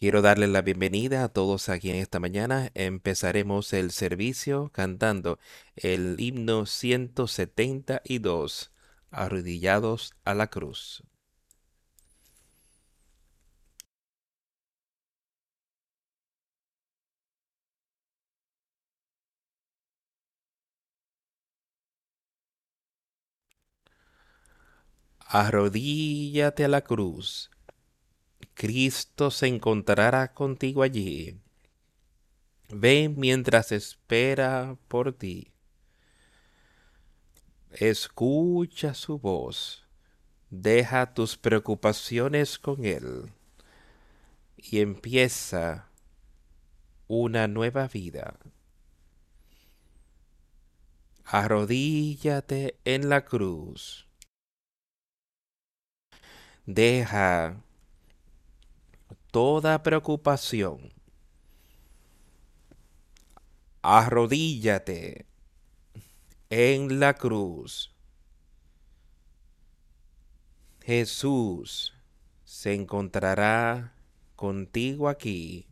Quiero darle la bienvenida a todos aquí en esta mañana. Empezaremos el servicio cantando el himno 172, arrodillados a la cruz. Arrodíllate a la cruz. Cristo se encontrará contigo allí. Ven mientras espera por ti. Escucha su voz. Deja tus preocupaciones con Él. Y empieza una nueva vida. Arrodíllate en la cruz. Deja toda preocupación. Arrodíllate en la cruz. Jesús se encontrará contigo aquí.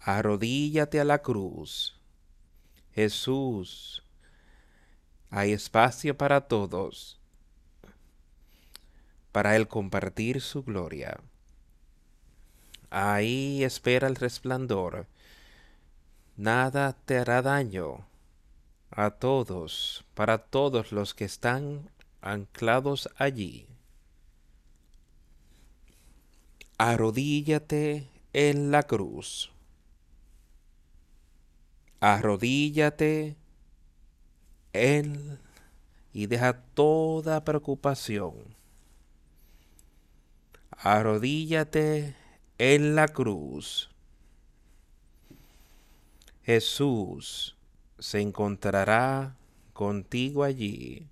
Arrodíllate a la cruz. Jesús hay espacio para todos, para el compartir su gloria. Ahí espera el resplandor. Nada te hará daño a todos, para todos los que están anclados allí. Arrodíllate en la cruz. Arrodíllate él y deja toda preocupación. Arrodíllate en la cruz. Jesús se encontrará contigo allí.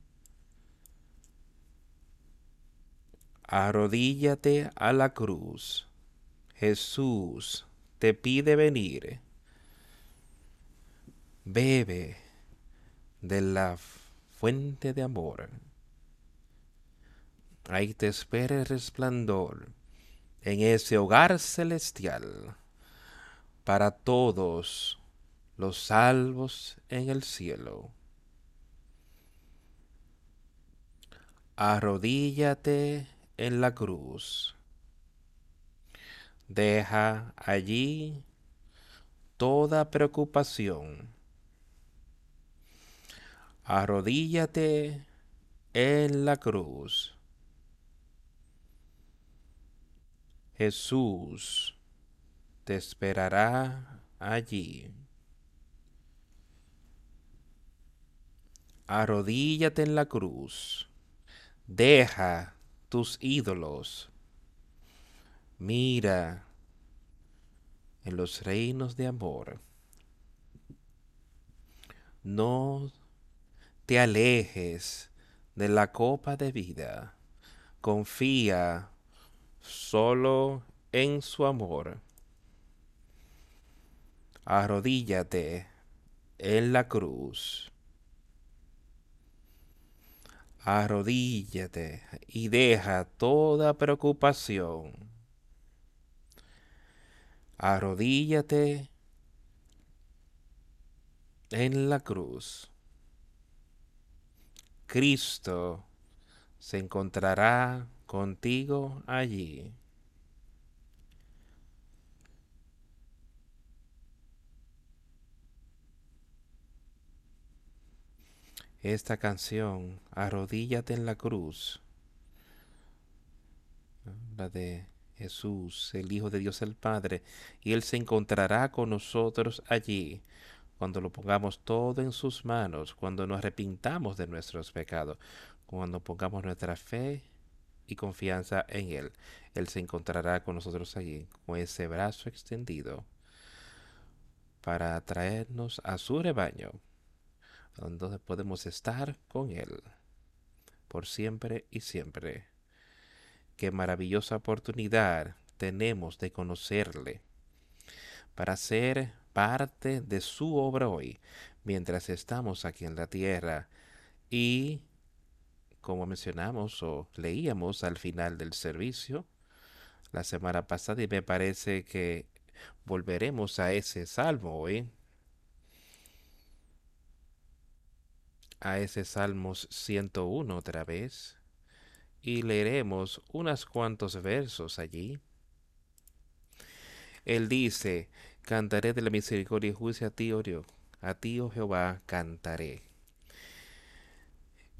Arrodíllate a la cruz. Jesús te pide venir. Bebe de la fuente de amor. Ahí te espera el resplandor en ese hogar celestial para todos los salvos en el cielo. Arrodíllate en la cruz. Deja allí toda preocupación arrodíllate en la cruz. Jesús te esperará allí. Arrodíllate en la cruz. Deja tus ídolos. Mira en los reinos de amor. No te alejes de la copa de vida. Confía solo en su amor. Arrodíllate en la cruz. Arrodíllate y deja toda preocupación. Arrodíllate en la cruz. Cristo se encontrará contigo allí. Esta canción, Arrodíllate en la cruz, la de Jesús, el Hijo de Dios el Padre, y Él se encontrará con nosotros allí cuando lo pongamos todo en sus manos, cuando nos arrepintamos de nuestros pecados, cuando pongamos nuestra fe y confianza en Él. Él se encontrará con nosotros allí, con ese brazo extendido, para atraernos a su rebaño, donde podemos estar con Él, por siempre y siempre. Qué maravillosa oportunidad tenemos de conocerle, para ser parte de su obra hoy, mientras estamos aquí en la tierra, y como mencionamos o leíamos al final del servicio la semana pasada y me parece que volveremos a ese salmo hoy. A ese Salmos 101 otra vez. Y leeremos unos cuantos versos allí. Él dice, cantaré de la misericordia y juicio a ti, oh a ti, oh Jehová, cantaré.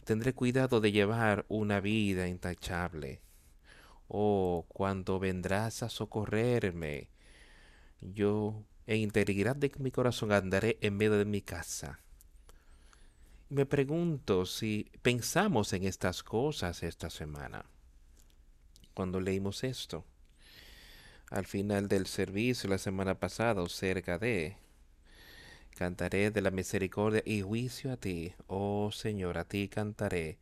Tendré cuidado de llevar una vida intachable. Oh, cuando vendrás a socorrerme, yo en integridad de mi corazón andaré en medio de mi casa. Me pregunto si pensamos en estas cosas esta semana, cuando leímos esto. Al final del servicio la semana pasada, cerca de, cantaré de la misericordia y juicio a ti, oh Señor, a ti cantaré,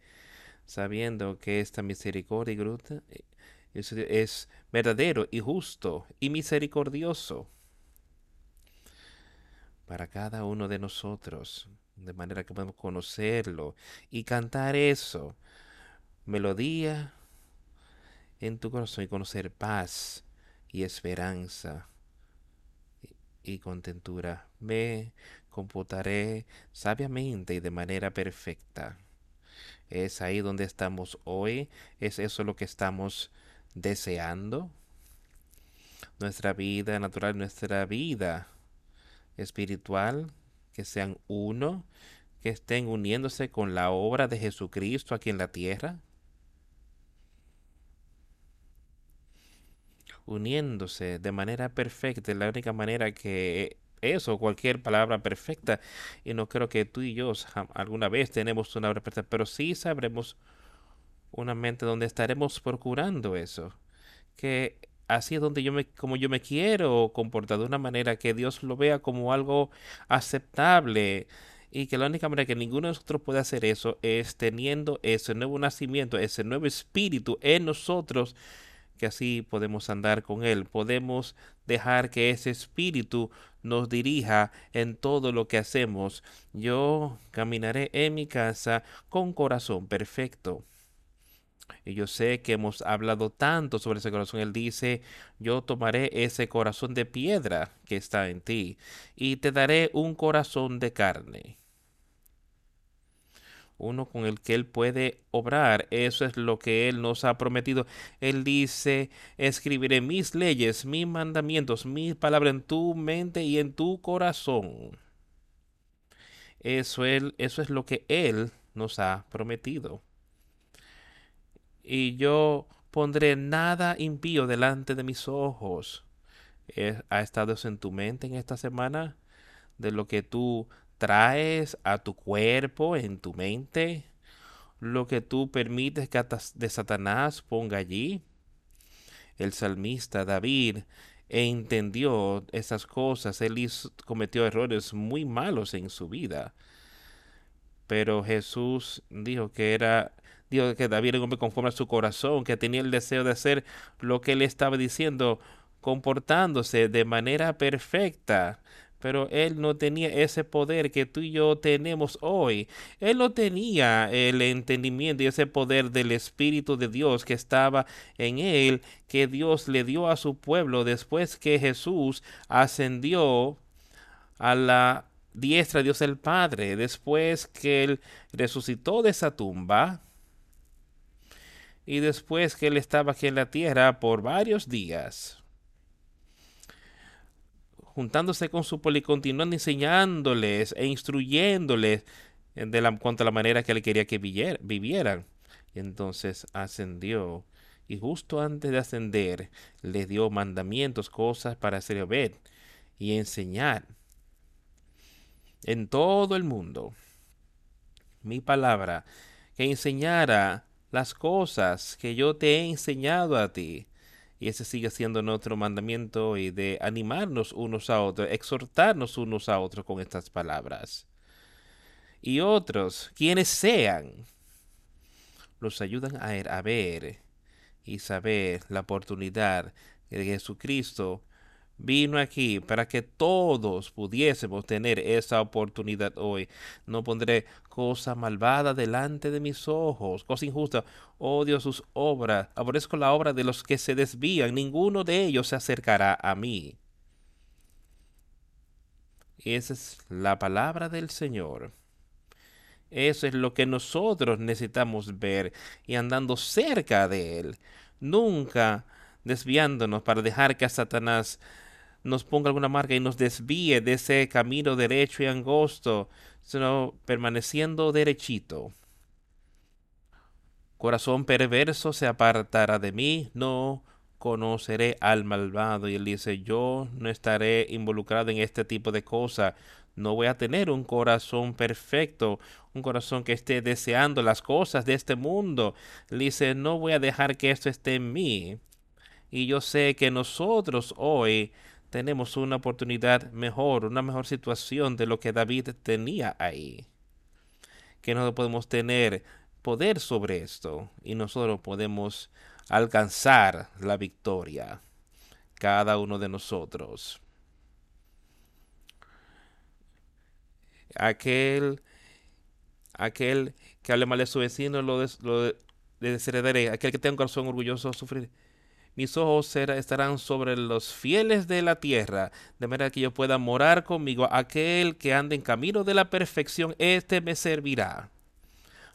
sabiendo que esta misericordia y gruta es, verdadero y justo y misericordioso para cada uno de nosotros, de manera que podemos conocerlo y cantar eso, melodía en tu corazón y conocer paz y esperanza y contentura. Me computaré sabiamente y de manera perfecta. Es ahí donde estamos hoy, es eso lo que estamos deseando. Nuestra vida natural, nuestra vida espiritual, que sean uno, que estén uniéndose con la obra de Jesucristo aquí en la tierra. Uniéndose de manera perfecta, la única manera que eso, cualquier palabra perfecta. Y no creo que tú y yo alguna vez tenemos una obra perfecta, pero sí sabremos una mente donde estaremos procurando eso. Que así es donde yo me, como yo me quiero comportar de una manera que Dios lo vea como algo aceptable. Y que la única manera que ninguno de nosotros puede hacer eso es teniendo ese nuevo nacimiento, ese nuevo espíritu en nosotros, que así podemos andar con Él. Podemos dejar que ese espíritu nos dirija en todo lo que hacemos. Yo caminaré en mi casa con corazón perfecto. Y yo sé que hemos hablado tanto sobre ese corazón. Él dice, yo tomaré ese corazón de piedra que está en ti y te daré un corazón de carne. Uno con el que Él puede obrar. Eso es lo que Él nos ha prometido. Él dice, escribiré mis leyes, mis mandamientos, mis palabras en tu mente y en tu corazón. Eso, eso es lo que Él nos ha prometido y yo pondré nada impío delante de mis ojos. ¿Ha estado en tu mente en esta semana? De lo que tú traes a tu cuerpo, en tu mente, lo que tú permites que de Satanás ponga allí. El salmista David entendió esas cosas, él cometió errores muy malos en su vida. Pero Jesús dijo que era Dios que David era un hombre conforme a su corazón, que tenía el deseo de hacer lo que él estaba diciendo, comportándose de manera perfecta. Pero él no tenía ese poder que tú y yo tenemos hoy. Él no tenía el entendimiento y ese poder del Espíritu de Dios que estaba en él, que Dios le dio a su pueblo después que Jesús ascendió a la diestra de Dios el Padre, después que él resucitó de esa tumba y después que él estaba aquí en la tierra por varios días, juntándose con su pueblo y continuando enseñándoles e instruyéndoles de la, cuanto a la manera que él quería que vivieran. Y entonces ascendió y justo antes de ascender les dio mandamientos, cosas para hacer ver y enseñar en todo el mundo. Mi palabra, que enseñara las cosas que yo te he enseñado a ti. Y ese sigue siendo nuestro mandamiento y de animarnos unos a otros, exhortarnos unos a otros con estas palabras. Y otros, quienes sean, los ayudan a, er, a ver y saber la oportunidad que Jesucristo vino aquí para que todos pudiésemos tener esa oportunidad hoy. No pondré cosa malvada delante de mis ojos, cosa injusta. Odio sus obras, aborrezco la obra de los que se desvían, ninguno de ellos se acercará a mí. Esa es la palabra del Señor. Eso es lo que nosotros necesitamos ver y andando cerca de Él. Nunca desviándonos para dejar que a Satanás nos ponga alguna marca y nos desvíe de ese camino derecho y angosto, sino permaneciendo derechito. Corazón perverso se apartará de mí, no conoceré al malvado. Y él dice, yo no estaré involucrado en este tipo de cosas. No voy a tener un corazón perfecto, un corazón que esté deseando las cosas de este mundo. Él dice, no voy a dejar que esto esté en mí. Y yo sé que nosotros hoy tenemos una oportunidad mejor, una mejor situación de lo que David tenía ahí. Que nosotros podemos tener poder sobre esto y nosotros podemos alcanzar la victoria, cada uno de nosotros. Aquel, aquel que hable mal de su vecino lo, lo desheredaré. Aquel que tenga un corazón orgulloso sufrir mis ojos estarán sobre los fieles de la tierra, de manera que yo pueda morar conmigo. Aquel que ande en camino de la perfección, éste me servirá.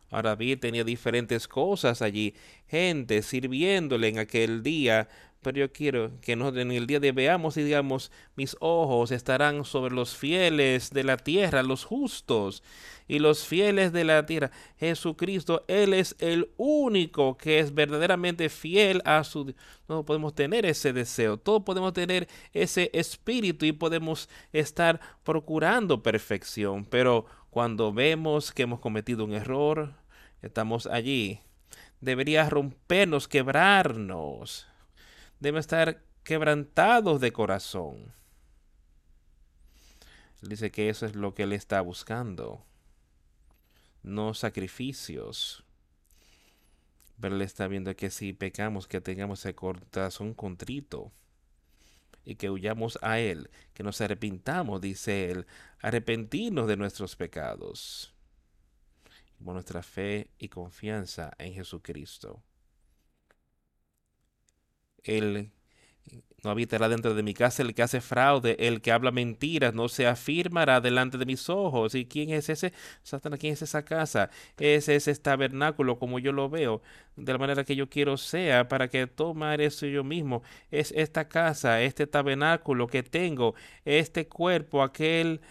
Ahora David tenía diferentes cosas allí, gente sirviéndole en aquel día, pero yo quiero que en el día de veamos y digamos, mis ojos estarán sobre los fieles de la tierra, los justos y los fieles de la tierra. Jesucristo, Él es el único que es verdaderamente fiel a su... No podemos tener ese deseo, todos podemos tener ese espíritu y podemos estar procurando perfección, pero cuando vemos que hemos cometido un error, estamos allí. Debería rompernos, quebrarnos. Debemos estar quebrantados de corazón. dice que eso es lo que él está buscando. No sacrificios. Pero él está viendo que si pecamos, que tengamos el corazón contrito y que huyamos a Él, que nos arrepintamos, dice Él, arrepentirnos de nuestros pecados por nuestra fe y confianza en Jesucristo. Él no habitará dentro de mi casa el que hace fraude, el que habla mentiras, no se afirmará delante de mis ojos. ¿Y quién es ese? Satanás, ¿quién es esa casa? Ese es ese tabernáculo como yo lo veo, de la manera que yo quiero sea, para que tomar eso yo mismo. Es esta casa, este tabernáculo que tengo, este cuerpo, aquel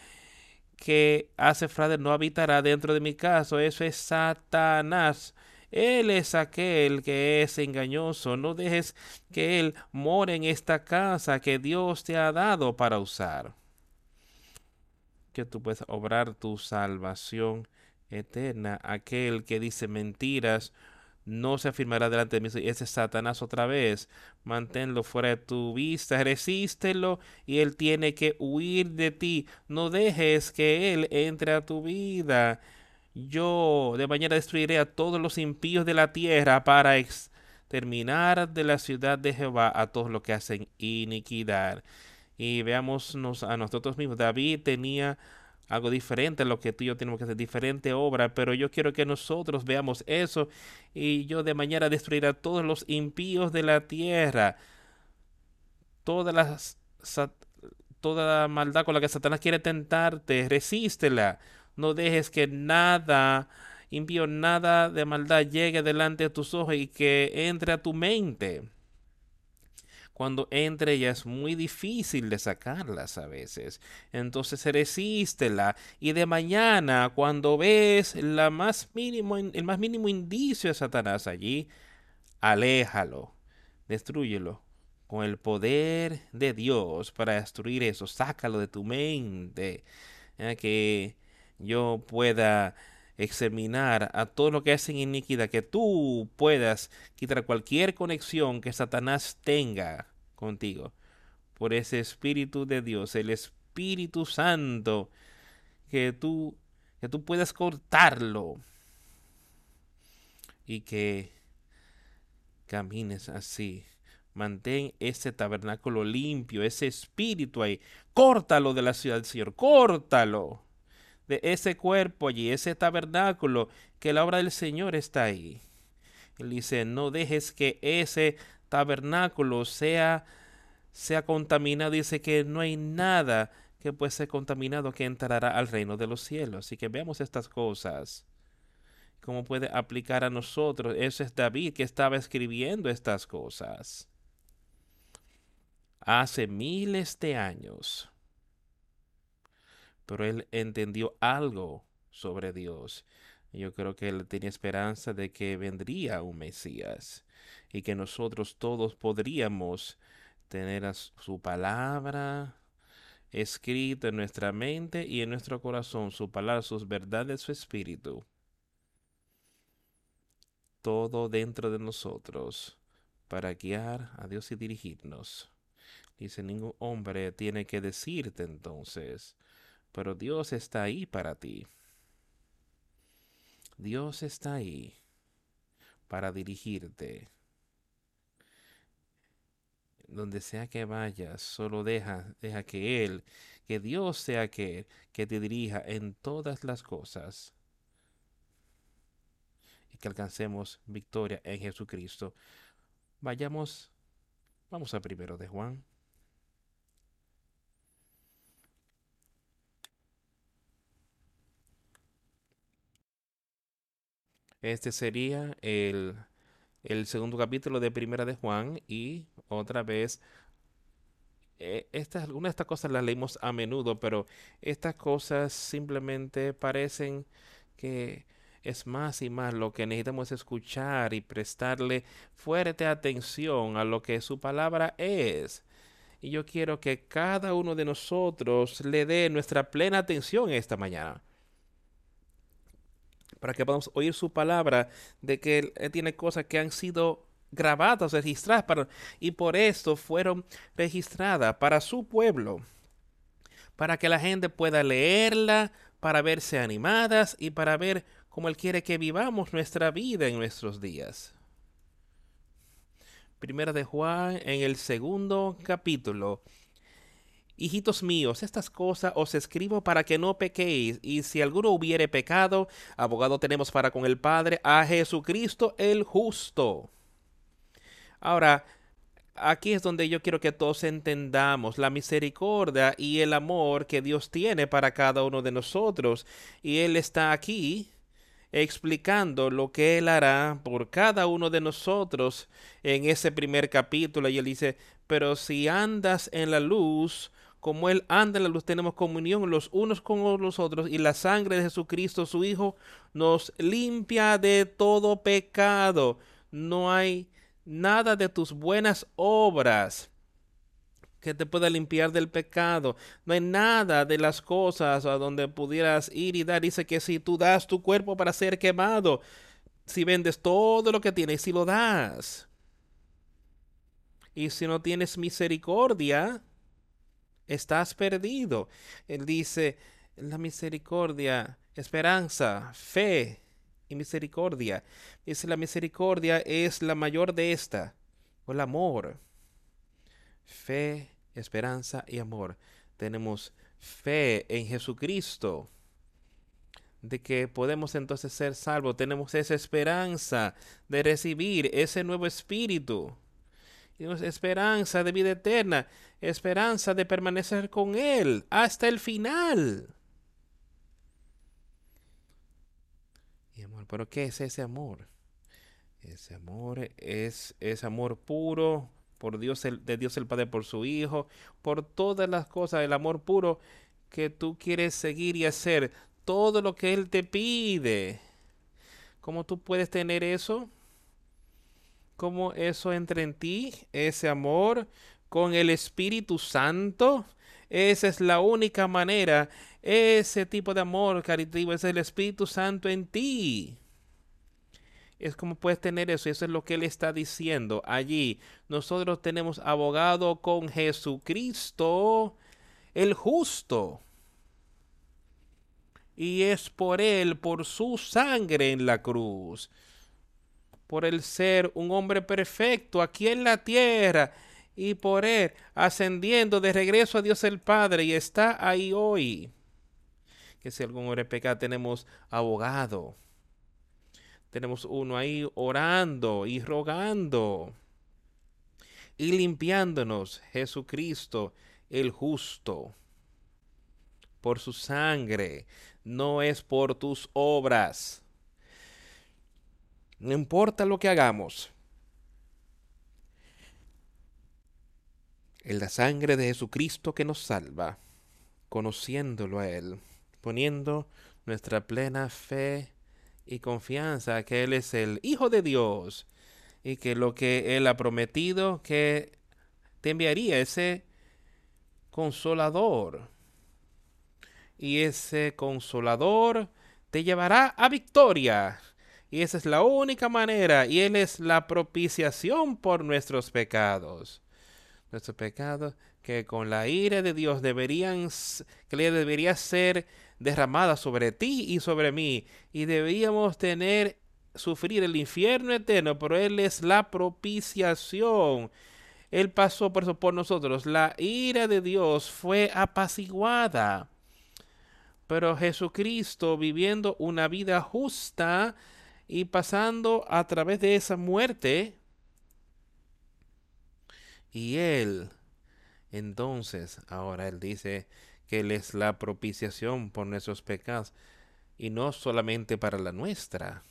que hace fraude no habitará dentro de mi casa. Eso es Satanás. Él es aquel que es engañoso. No dejes que Él more en esta casa que Dios te ha dado para usar. Que tú puedas obrar tu salvación eterna. Aquel que dice mentiras no se afirmará delante de mí. Ese es Satanás otra vez. Manténlo fuera de tu vista, resístelo y él tiene que huir de ti. No dejes que él entre a tu vida. Yo de mañana destruiré a todos los impíos de la tierra para exterminar de la ciudad de Jehová a todos los que hacen iniquidad. Y veamos a nosotros mismos. David tenía algo diferente a lo que tú y yo tenemos que hacer, diferente obra, pero yo quiero que nosotros veamos eso y yo de mañana destruiré a todos los impíos de la tierra. Toda la maldad con la que Satanás quiere tentarte, resístela no dejes que nada impío, nada de maldad llegue delante de tus ojos y que entre a tu mente. Cuando entre ya es muy difícil de sacarlas a veces. Entonces resístela. Y de mañana, cuando ves la más mínimo, el más mínimo indicio de Satanás allí, aléjalo, destruyelo con el poder de Dios para destruir eso. Sácalo de tu mente. Que yo pueda examinar a todo lo que hacen iniquidad, que tú puedas quitar cualquier conexión que Satanás tenga contigo. Por ese Espíritu de Dios, el Espíritu Santo, que tú, que tú puedas cortarlo y que camines así. Mantén ese tabernáculo limpio, ese espíritu ahí. Córtalo de la ciudad del Señor, córtalo de ese cuerpo allí, ese tabernáculo, que la obra del Señor está ahí. Él dice, no dejes que ese tabernáculo sea, sea contaminado. Dice que no hay nada que puede ser contaminado que entrará al reino de los cielos. Así que veamos estas cosas. ¿Cómo puede aplicar a nosotros? Eso es David que estaba escribiendo estas cosas. Hace miles de años. Pero él entendió algo sobre Dios. Yo creo que él tenía esperanza de que vendría un Mesías y que nosotros todos podríamos tener su palabra escrita en nuestra mente y en nuestro corazón, su palabra, sus verdades, su espíritu. Todo dentro de nosotros para guiar a Dios y dirigirnos. Dice, ningún hombre tiene que decirte entonces, pero Dios está ahí para ti. Dios está ahí para dirigirte. Donde sea que vayas, solo deja, deja que Él, que Dios sea que, que te dirija en todas las cosas y que alcancemos victoria en Jesucristo. Vayamos, vamos a primero de Juan. Este sería el, el segundo capítulo de Primera de Juan y otra vez eh, estas, algunas de estas cosas las leímos a menudo, pero estas cosas simplemente parecen que es más y más lo que necesitamos escuchar y prestarle fuerte atención a lo que su palabra es. Y yo quiero que cada uno de nosotros le dé nuestra plena atención esta mañana para que podamos oír su palabra, de que Él tiene cosas que han sido grabadas, registradas, para, y por esto fueron registradas para su pueblo, para que la gente pueda leerla, para verse animadas y para ver cómo Él quiere que vivamos nuestra vida en nuestros días. Primera de Juan en el segundo capítulo Hijitos míos, estas cosas os escribo para que no pequéis, y si alguno hubiere pecado, abogado tenemos para con el Padre, a Jesucristo el justo. Ahora, aquí es donde yo quiero que todos entendamos la misericordia y el amor que Dios tiene para cada uno de nosotros. Y Él está aquí explicando lo que Él hará por cada uno de nosotros en ese primer capítulo. Y Él dice, pero si andas en la luz, como Él anda en la luz, tenemos comunión los unos con los otros y la sangre de Jesucristo, su Hijo, nos limpia de todo pecado. No hay nada de tus buenas obras que te pueda limpiar del pecado. No hay nada de las cosas a donde pudieras ir y dar. Dice que si tú das tu cuerpo para ser quemado, si vendes todo lo que tienes, si lo das. Y si no tienes misericordia, estás perdido. Él dice, la misericordia, esperanza, fe y misericordia. Dice, la misericordia es la mayor de esta, o el amor. Fe, esperanza y amor. Tenemos fe en Jesucristo de que podemos entonces ser salvos. Tenemos esa esperanza de recibir ese nuevo espíritu esperanza de vida eterna, esperanza de permanecer con Él hasta el final. Y amor, pero ¿qué es ese amor? Ese amor es, ese amor puro por Dios, el, de Dios el Padre, por su Hijo, por todas las cosas, el amor puro que tú quieres seguir y hacer, todo lo que Él te pide. ¿Cómo tú puedes tener eso? Cómo eso entra en ti, ese amor con el Espíritu Santo. Esa es la única manera, ese tipo de amor caritativo es el Espíritu Santo en ti. Es como puedes tener eso, eso es lo que él está diciendo allí. Nosotros tenemos abogado con Jesucristo, el justo. Y es por él, por su sangre en la cruz por el ser un hombre perfecto aquí en la tierra y por él ascendiendo de regreso a Dios el Padre y está ahí hoy. Que si algún hombre peca tenemos abogado. Tenemos uno ahí orando y rogando y limpiándonos, Jesucristo el justo, por su sangre, no es por tus obras. No importa lo que hagamos. En la sangre de Jesucristo que nos salva, conociéndolo a Él, poniendo nuestra plena fe y confianza que Él es el Hijo de Dios y que lo que Él ha prometido que te enviaría ese consolador. Y ese consolador te llevará a victoria y esa es la única manera. Y Él es la propiciación por nuestros pecados. Nuestros pecados que con la ira de Dios deberían, que le debería ser derramada sobre ti y sobre mí. Y deberíamos tener, sufrir el infierno eterno, pero Él es la propiciación. Él pasó por por nosotros. La ira de Dios fue apaciguada. Pero Jesucristo, viviendo una vida justa, y pasando a través de esa muerte. Y Él, entonces, ahora Él dice que Él es la propiciación por nuestros pecados, y no solamente para la nuestra,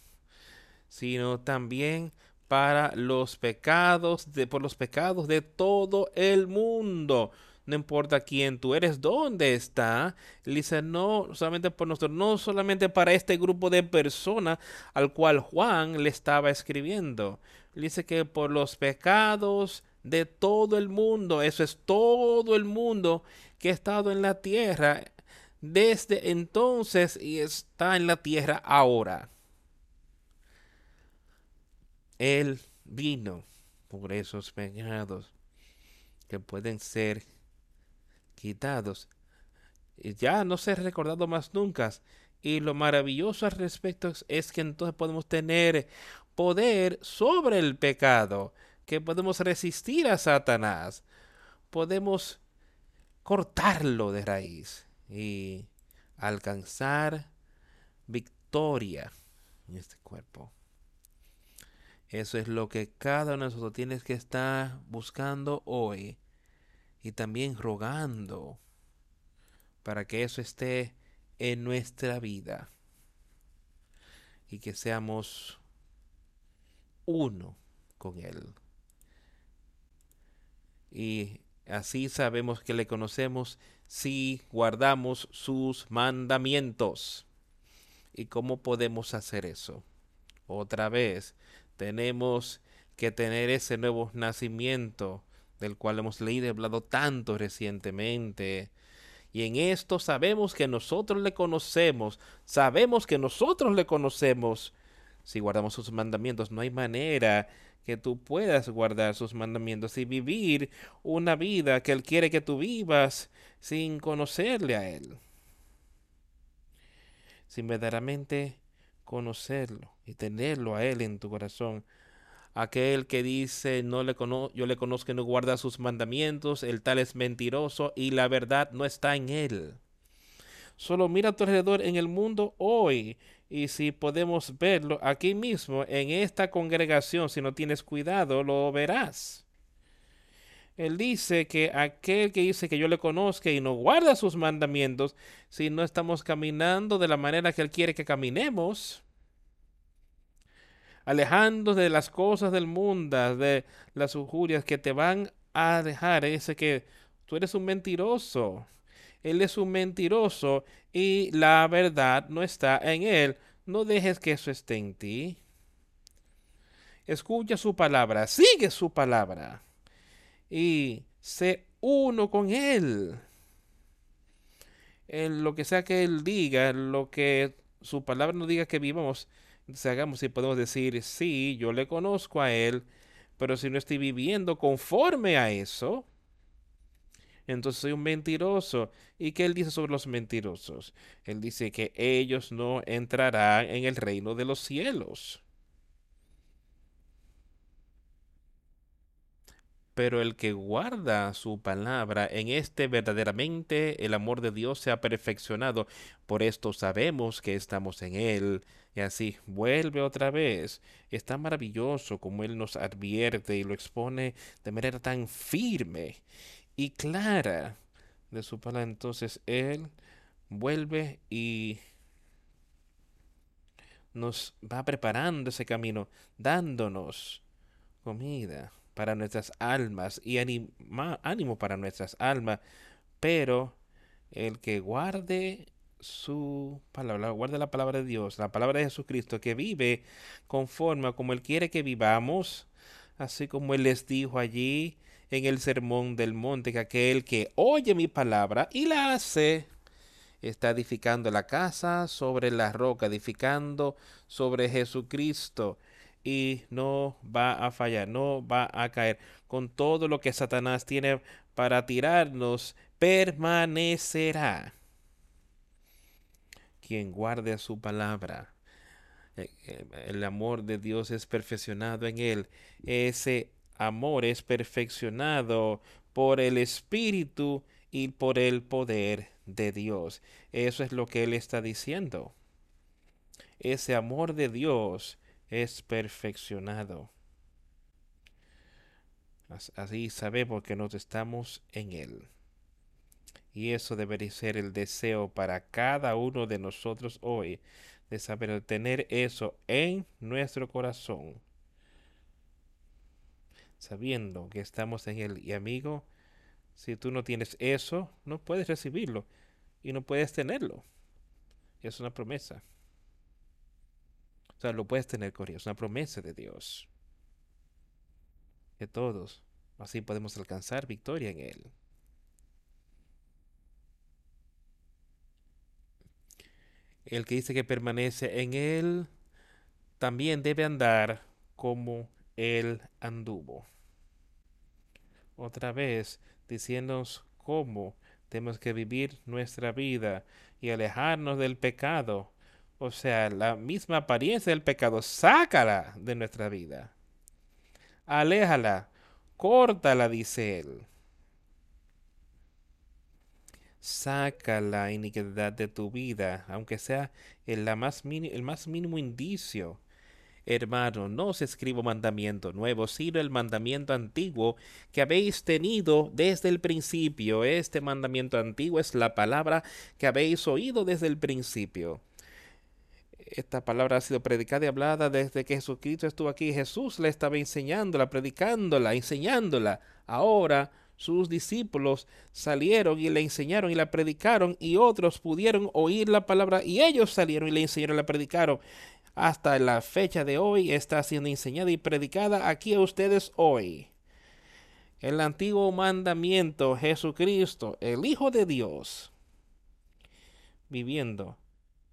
sino también para los pecados de por los pecados de todo el mundo no importa quién tú eres, dónde está. dice, no solamente por nosotros, no solamente para este grupo de personas al cual Juan le estaba escribiendo. dice que por los pecados de todo el mundo, eso es todo el mundo que ha estado en la tierra desde entonces y está en la tierra ahora. Él vino por esos pecados que pueden ser quitados. Ya no ser recordado más nunca. Y lo maravilloso al respecto es que entonces podemos tener poder sobre el pecado, que podemos resistir a Satanás, podemos cortarlo de raíz y alcanzar victoria en este cuerpo. Eso es lo que cada uno de nosotros tiene que estar buscando hoy y también rogando para que eso esté en nuestra vida y que seamos uno con Él. Y así sabemos que le conocemos si guardamos sus mandamientos. ¿Y cómo podemos hacer eso? Otra vez, tenemos que tener ese nuevo nacimiento del cual hemos leído y hablado tanto recientemente. Y en esto sabemos que nosotros le conocemos, sabemos que nosotros le conocemos. Si guardamos sus mandamientos, no hay manera que tú puedas guardar sus mandamientos y vivir una vida que Él quiere que tú vivas sin conocerle a Él. Sin verdaderamente conocerlo y tenerlo a Él en tu corazón aquel que dice no le yo le conozco y no guarda sus mandamientos, el tal es mentiroso y la verdad no está en él. Solo mira a tu alrededor en el mundo hoy y si podemos verlo aquí mismo en esta congregación, si no tienes cuidado, lo verás. Él dice que aquel que dice que yo le conozca y no guarda sus mandamientos, si no estamos caminando de la manera que Él quiere que caminemos, alejándose de las cosas del mundo, de las injurias que te van a dejar ese que tú eres un mentiroso. Él es un mentiroso y la verdad no está en él. No dejes que eso esté en ti. Escucha su palabra, sigue su palabra y sé uno con él. En lo que sea que él diga, lo que su palabra nos diga que vivamos, hagamos si podemos decir, sí, yo le conozco a él, pero si no estoy viviendo conforme a eso, entonces soy un mentiroso. ¿Y qué él dice sobre los mentirosos? Él dice que ellos no entrarán en el reino de los cielos. Pero el que guarda su palabra, en este verdaderamente el amor de Dios se ha perfeccionado. Por esto sabemos que estamos en Él. Y así vuelve otra vez. Es tan maravilloso como Él nos advierte y lo expone de manera tan firme y clara de su palabra. Entonces Él vuelve y nos va preparando ese camino, dándonos comida para nuestras almas y ánimo para nuestras almas, pero el que guarde su palabra, guarde la palabra de Dios, la palabra de Jesucristo, que vive conforme a como Él quiere que vivamos, así como Él les dijo allí en el sermón del monte, que aquel que oye mi palabra y la hace, está edificando la casa sobre la roca, edificando sobre Jesucristo y no va a fallar, no va a caer. Con todo lo que Satanás tiene para tirarnos, permanecerá. Quien guarde su palabra. Eh, eh, el amor de Dios es perfeccionado en él. Ese amor es perfeccionado por el Espíritu y por el poder de Dios. Eso es lo que él está diciendo. Ese amor de Dios es perfeccionado. Así sabemos que nos estamos en Él. Y eso debería ser el deseo para cada uno de nosotros hoy, de saber tener eso en nuestro corazón. Sabiendo que estamos en Él. Y amigo, si tú no tienes eso, no puedes recibirlo y no puedes tenerlo. Es una promesa. O sea, lo puedes tener, Corea. Es una promesa de Dios. Que todos así podemos alcanzar victoria en Él. El que dice que permanece en Él también debe andar como Él anduvo. Otra vez, diciéndonos cómo tenemos que vivir nuestra vida y alejarnos del pecado o sea, la misma apariencia del pecado, sácala de nuestra vida. Aléjala, córtala, dice él. Saca la iniquidad de tu vida, aunque sea el, más, el más mínimo indicio. Hermano, no os escribo mandamiento nuevo, sino el mandamiento antiguo que habéis tenido desde el principio. Este mandamiento antiguo es la palabra que habéis oído desde el principio esta palabra ha sido predicada y hablada desde que Jesucristo estuvo aquí. Jesús le estaba enseñándola, predicándola, enseñándola. Ahora sus discípulos salieron y le enseñaron y la predicaron y otros pudieron oír la palabra y ellos salieron y le enseñaron y la predicaron. Hasta la fecha de hoy está siendo enseñada y predicada aquí a ustedes hoy. El antiguo mandamiento, Jesucristo, el Hijo de Dios, viviendo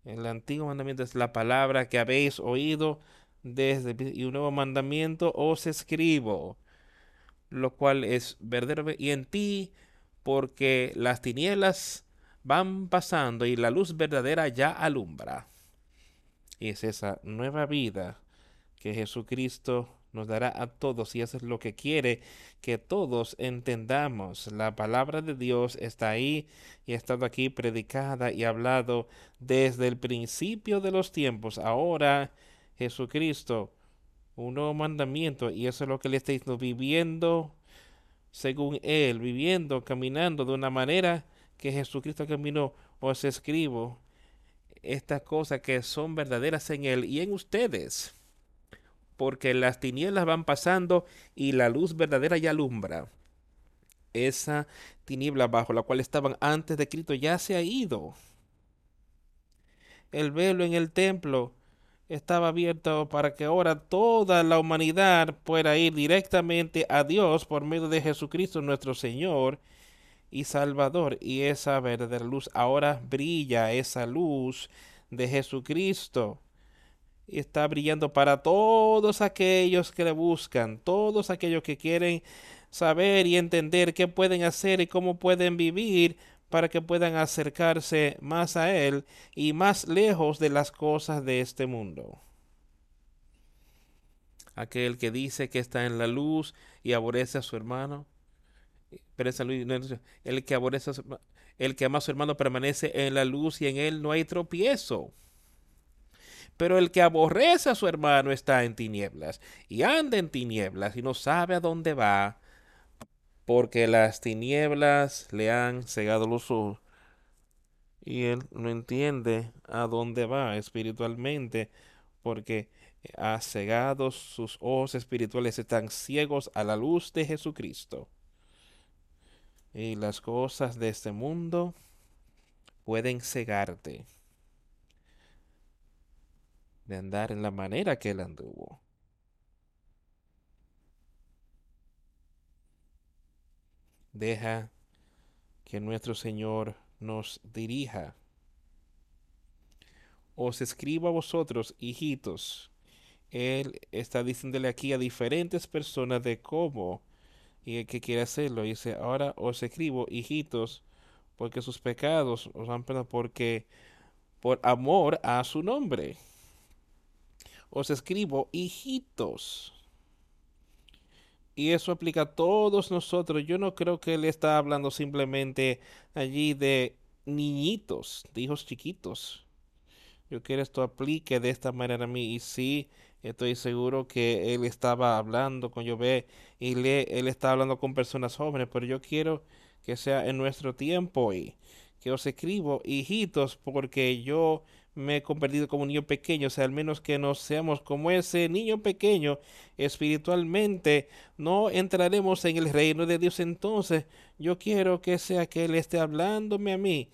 el antiguo mandamiento es la palabra que habéis oído desde y un nuevo mandamiento os escribo, lo cual es verdadero y en ti, porque las tinieblas van pasando y la luz verdadera ya alumbra. Y es esa nueva vida que Jesucristo nos dará a todos y eso es lo que quiere que todos entendamos. La palabra de Dios está ahí y ha estado aquí predicada y hablado desde el principio de los tiempos. Ahora Jesucristo, un nuevo mandamiento y eso es lo que le está diciendo, viviendo según Él, viviendo, caminando de una manera que Jesucristo caminó. Os escribo estas cosas que son verdaderas en Él y en ustedes porque las tinieblas van pasando y la luz verdadera ya alumbra. Esa tiniebla bajo la cual estaban antes de Cristo ya se ha ido. El velo en el templo estaba abierto para que ahora toda la humanidad pueda ir directamente a Dios por medio de Jesucristo nuestro Señor y Salvador. Y esa verdadera luz ahora brilla, esa luz de Jesucristo y está brillando para todos aquellos que le buscan, todos aquellos que quieren saber y entender qué pueden hacer y cómo pueden vivir para que puedan acercarse más a Él y más lejos de las cosas de este mundo. aquel que dice que está en la luz y aborrece a su hermano. El que aborrece a su, el que ama a su hermano permanece en la luz y en él no hay tropiezo. Pero el que aborrece a su hermano está en tinieblas y anda en tinieblas y no sabe a dónde va, porque las tinieblas le han cegado los ojos y él no entiende a dónde va espiritualmente, porque ha cegado sus ojos espirituales, están ciegos a la luz de Jesucristo. Y las cosas de este mundo pueden cegarte de andar en la manera que él anduvo. Deja que nuestro Señor nos dirija. Os escribo a vosotros, hijitos. Él está diciéndole aquí a diferentes personas de cómo y el que quiere hacerlo. Dice, ahora os escribo, hijitos, porque sus pecados os han porque por amor a su nombre. Os escribo, hijitos. Y eso aplica a todos nosotros. Yo no creo que él está hablando simplemente allí de niñitos, de hijos chiquitos. Yo quiero esto aplique de esta manera a mí. Y sí, Estoy seguro que él estaba hablando con Yahvé y le, él está hablando con personas jóvenes, pero yo quiero que sea en nuestro tiempo y que os escribo, hijitos, porque yo me he convertido como un niño pequeño, o sea, al menos que no seamos como ese niño pequeño espiritualmente, no entraremos en el reino de Dios. Entonces, yo quiero que sea que Él esté hablándome a mí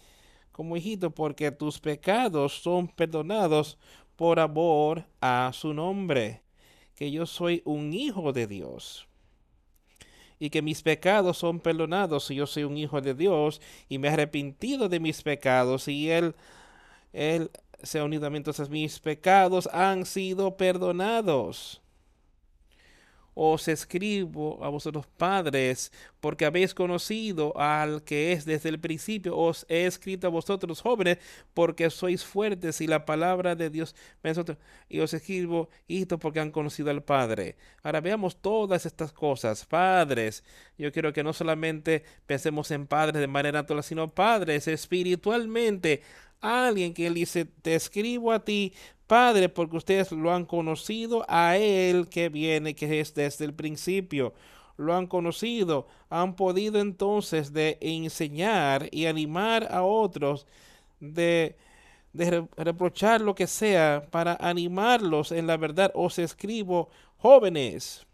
como hijito, porque tus pecados son perdonados por amor a su nombre, que yo soy un hijo de Dios y que mis pecados son perdonados si yo soy un hijo de Dios y me he arrepentido de mis pecados y Él se ha unido a mí, entonces mis pecados han sido perdonados os escribo a vosotros padres, porque habéis conocido al que es desde el principio. Os he escrito a vosotros jóvenes, porque sois fuertes y la palabra de Dios y os escribo hijitos porque han conocido al Padre. Ahora veamos todas estas cosas. Padres, yo quiero que no solamente pensemos en padres de manera natural, sino padres espiritualmente. Alguien que dice, te escribo a ti Padre, porque ustedes lo han conocido a Él que viene, que es desde el principio. Lo han conocido, han podido entonces de enseñar y animar a otros, de, de reprochar lo que sea, para animarlos en la verdad. Os escribo, jóvenes,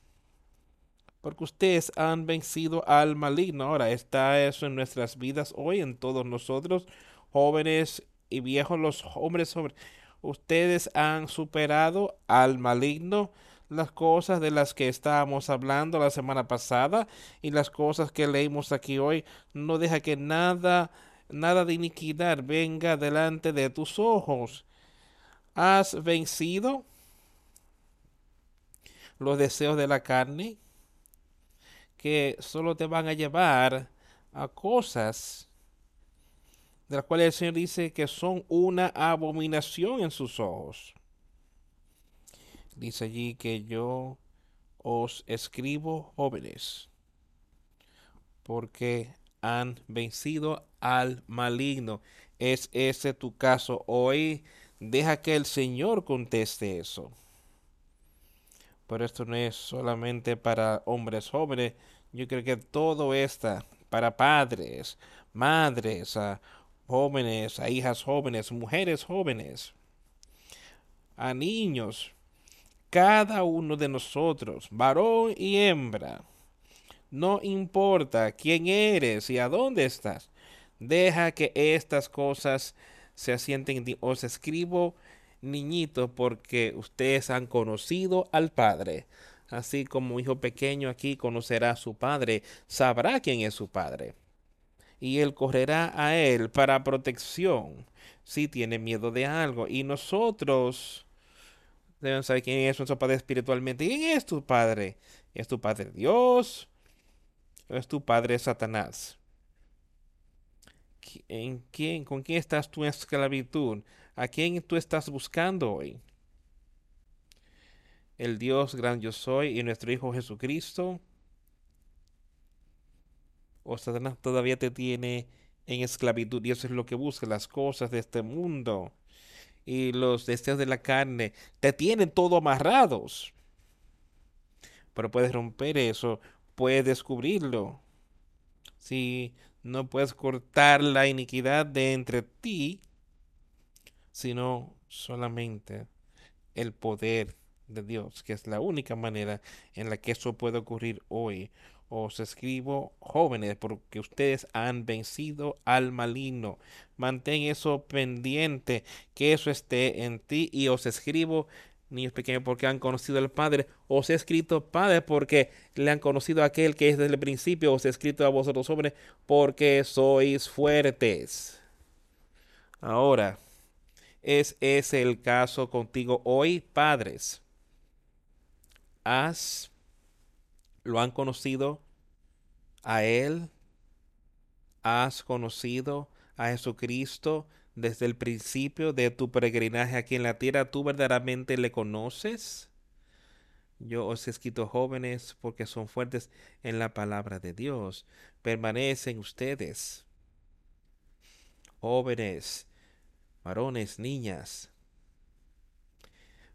porque ustedes han vencido al maligno. Ahora está eso en nuestras vidas hoy, en todos nosotros, jóvenes y viejos, los hombres sobre ustedes han superado al maligno las cosas de las que estábamos hablando la semana pasada y las cosas que leímos aquí hoy. No deja que nada, nada de iniquidad venga delante de tus ojos. Has vencido los deseos de la carne que solo te van a llevar a cosas de las cuales el Señor dice que son una abominación en sus ojos. Dice allí que yo os escribo jóvenes, porque han vencido al maligno. ¿Es ese tu caso hoy? Deja que el Señor conteste eso. Pero esto no es solamente para hombres jóvenes. Yo creo que todo está para padres, madres, jóvenes, a hijas jóvenes, mujeres jóvenes, a niños, cada uno de nosotros, varón y hembra, no importa quién eres y a dónde estás, deja que estas cosas se asienten. Os escribo, niñito, porque ustedes han conocido al Padre. Así como hijo pequeño aquí conocerá a su Padre, sabrá quién es su Padre y él correrá a él para protección si tiene miedo de algo. Y nosotros debemos saber quién es nuestro Padre espiritualmente. ¿Quién es tu Padre? ¿Es tu Padre Dios? ¿O es tu Padre Satanás? ¿En quién, ¿Con quién estás tú en esclavitud? ¿A quién tú estás buscando hoy? el Dios gran yo soy y nuestro Hijo Jesucristo? ¿O Satanás todavía te tiene en esclavitud y eso es lo que busca, las cosas de este mundo y los deseos de la carne te tienen todo amarrados? Pero puedes romper eso, puedes descubrirlo. Si no puedes cortar la iniquidad de entre ti, sino solamente el poder de Dios, que es la única manera en la que eso puede ocurrir hoy. Os escribo jóvenes porque ustedes han vencido al maligno. Mantén eso pendiente, que eso esté en ti y os escribo niños pequeños porque han conocido al Padre. Os he escrito Padre porque le han conocido a aquel que es desde el principio. Os he escrito a vosotros jóvenes porque sois fuertes. Ahora, ¿es ese el caso contigo hoy, padres? ¿Has, lo han conocido a Él? ¿Has conocido a Jesucristo? desde el principio de tu peregrinaje aquí en la tierra, ¿tú verdaderamente le conoces? Yo os he escrito jóvenes porque son fuertes en la palabra de Dios. Permanecen ustedes, jóvenes, varones, niñas,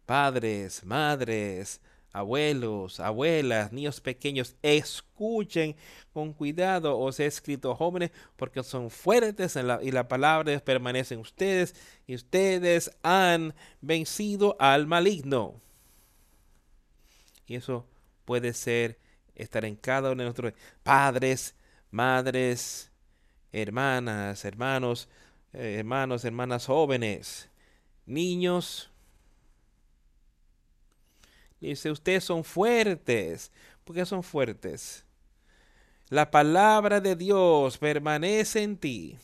padres, madres, abuelos, abuelas, niños pequeños, escuchen con cuidado. Os he escrito jóvenes porque son fuertes y la palabra permanece en ustedes y ustedes han vencido al maligno. Y eso puede ser estar en cada uno de nuestros padres, madres, hermanas, hermanos, eh, hermanos, hermanas jóvenes, niños, Dice, ustedes son fuertes. ¿Por qué son fuertes? La palabra de Dios permanece en ti.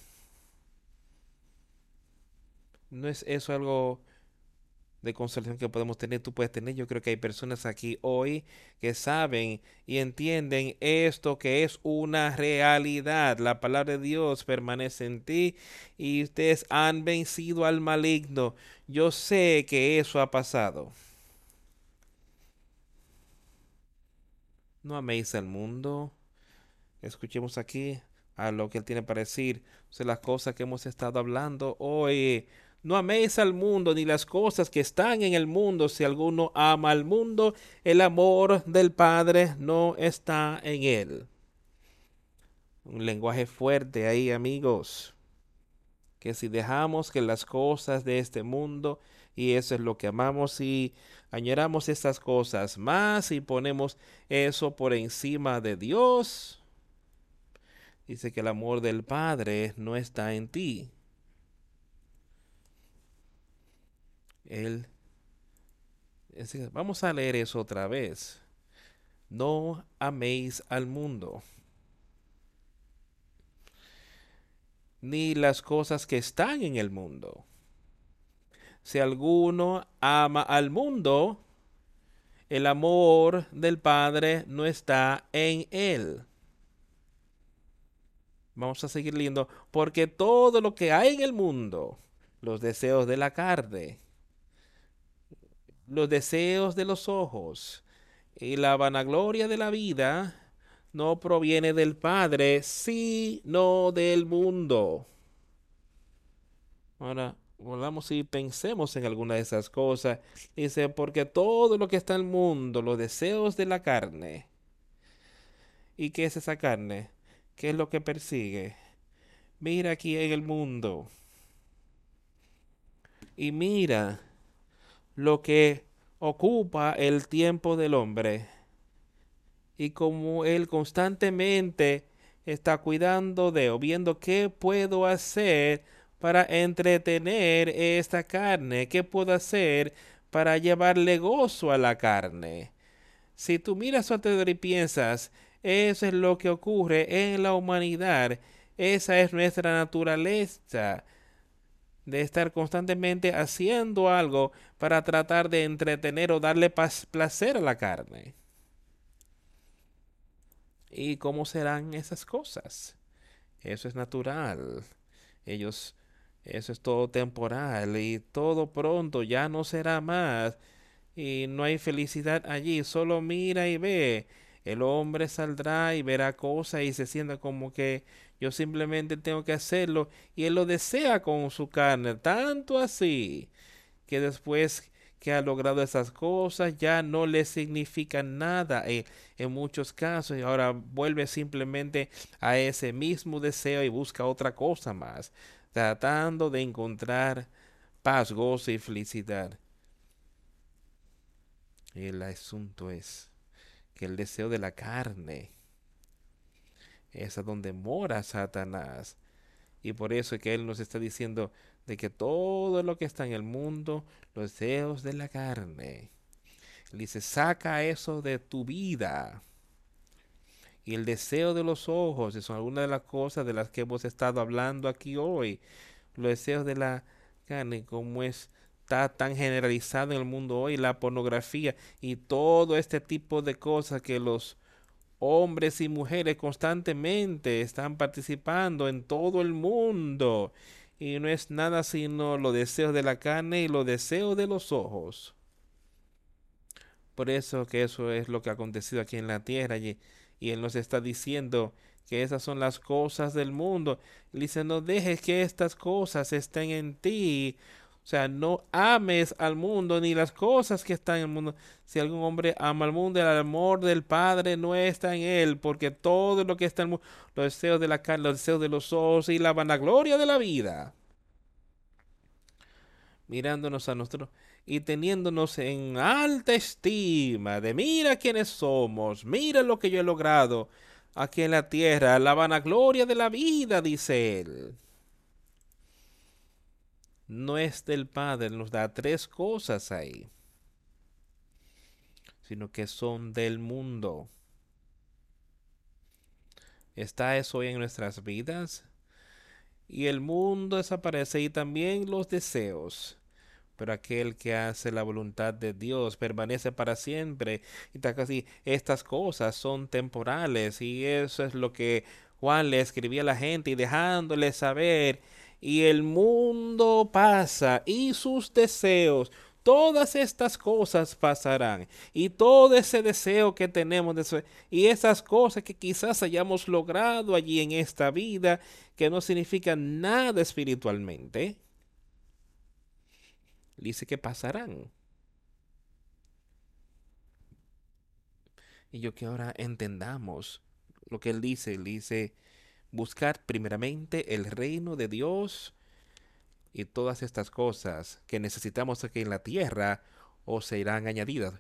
¿No es eso algo de consolación que podemos tener? Tú puedes tener. Yo creo que hay personas aquí hoy que saben y entienden esto que es una realidad. La palabra de Dios permanece en ti y ustedes han vencido al maligno. Yo sé que eso ha pasado. No améis al mundo. Escuchemos aquí a lo que él tiene para decir. Las cosas que hemos estado hablando hoy. No améis al mundo ni las cosas que están en el mundo. Si alguno ama al mundo, el amor del Padre no está en él. Un lenguaje fuerte ahí, amigos. Que si dejamos que las cosas de este mundo, y eso es lo que amamos, y añoramos estas cosas más y ponemos eso por encima de Dios, dice que el amor del Padre no está en ti. Él, vamos a leer eso otra vez. No améis al mundo, ni las cosas que están en el mundo. Si alguno ama al mundo, el amor del Padre no está en él. Vamos a seguir leyendo. Porque todo lo que hay en el mundo, los deseos de la carne, los deseos de los ojos y la vanagloria de la vida, no proviene del Padre, sino del mundo. Ahora, volvamos y pensemos en alguna de esas cosas. Dice, porque todo lo que está en el mundo, los deseos de la carne. ¿Y qué es esa carne? ¿Qué es lo que persigue? Mira aquí en el mundo. Y mira lo que ocupa el tiempo del hombre. Y como él constantemente está cuidando de o viendo qué puedo hacer para entretener esta carne? ¿Qué puedo hacer para llevarle gozo a la carne? Si tú miras alrededor y piensas, eso es lo que ocurre en la humanidad, esa es nuestra naturaleza de estar constantemente haciendo algo para tratar de entretener o darle placer a la carne. ¿Y cómo serán esas cosas? Eso es natural. Ellos eso es todo temporal y todo pronto ya no será más. y no hay felicidad allí. Solo mira y ve. El hombre saldrá y verá cosas y se sienta como que yo simplemente tengo que hacerlo y él lo desea con su carne, tanto así que después que ha logrado esas cosas ya no le significan nada en, en muchos casos y ahora vuelve simplemente a ese mismo deseo y busca otra cosa más, tratando de encontrar paz, gozo y felicidad. El asunto es que el deseo de la carne es a donde mora Satanás. Y por eso es que Él nos está diciendo de que todo lo que está en el mundo, los deseos de la carne, Él dice, saca eso de tu vida. Y el deseo de los ojos, son algunas de las cosas de las que hemos estado hablando aquí hoy. Los deseos de la carne, como es está tan generalizado en el mundo hoy, la pornografía y todo este tipo de cosas que los hombres y mujeres constantemente están participando en todo el mundo. Y no es nada sino los deseos de la carne y los deseos de los ojos. Por eso que eso es lo que ha acontecido aquí en la tierra y, y Él nos está diciendo que esas son las cosas del mundo. dice, no dejes que estas cosas estén en ti, o sea, no ames al mundo ni las cosas que están en el mundo. Si algún hombre ama al mundo, el amor del Padre no está en él, porque todo lo que está en el mundo, los deseos de la carne, los deseos de los ojos y la vanagloria de la vida, mirándonos a nosotros y teniéndonos en alta estima de mira quiénes somos, mira lo que yo he logrado aquí en la tierra, la vanagloria de la vida, dice él no es del Padre, nos da tres cosas ahí, sino que son del mundo. ¿Está eso hoy en nuestras vidas? Y el mundo desaparece y también los deseos. Pero aquel que hace la voluntad de Dios permanece para siempre. Y casi estas cosas son temporales. Y eso es lo que Juan le escribía a la gente y dejándole saber y el mundo pasa y sus deseos. Todas estas cosas pasarán y todo ese deseo que tenemos de y esas cosas que quizás hayamos logrado allí en esta vida que no significan nada espiritualmente, dice que pasarán. Y yo que ahora entendamos lo que él dice, él dice, buscar primeramente el reino de Dios y todas estas cosas que necesitamos aquí en la tierra os serán añadidas.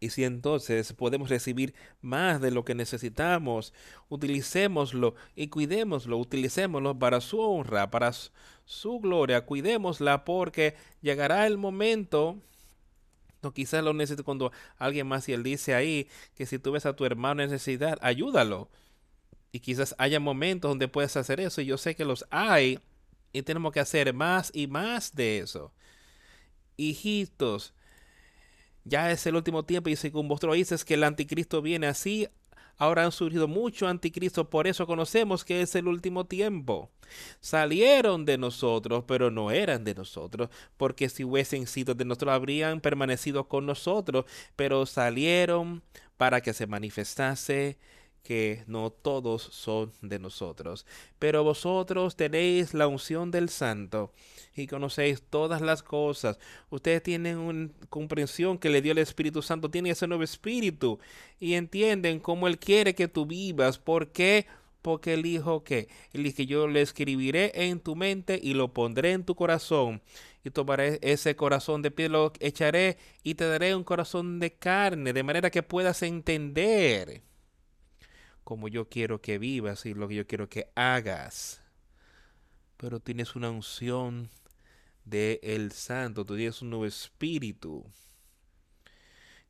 Y si entonces podemos recibir más de lo que necesitamos, utilicémoslo y cuidémoslo, utilicémoslo para su honra, para su gloria, cuidémosla porque llegará el momento no, quizás lo necesite cuando alguien más y él dice ahí que si tú ves a tu hermano en necesidad, ayúdalo. Y quizás haya momentos donde puedes hacer eso. Y yo sé que los hay. Y tenemos que hacer más y más de eso. Hijitos, ya es el último tiempo. Y según vosotros dices que el anticristo viene así, Ahora han surgido muchos anticristos, por eso conocemos que es el último tiempo. Salieron de nosotros, pero no eran de nosotros, porque si hubiesen sido de nosotros habrían permanecido con nosotros, pero salieron para que se manifestase que no todos son de nosotros. Pero vosotros tenéis la unción del Santo y conocéis todas las cosas. Ustedes tienen una comprensión que le dio el Espíritu Santo, tienen ese nuevo espíritu y entienden cómo Él quiere que tú vivas. ¿Por qué? Porque Él dijo que, dijo que yo le escribiré en tu mente y lo pondré en tu corazón. Y tomaré ese corazón de piedra, lo echaré y te daré un corazón de carne, de manera que puedas entender como yo quiero que vivas y lo que yo quiero que hagas. Pero tienes una unción de el Santo, tú tienes un nuevo espíritu.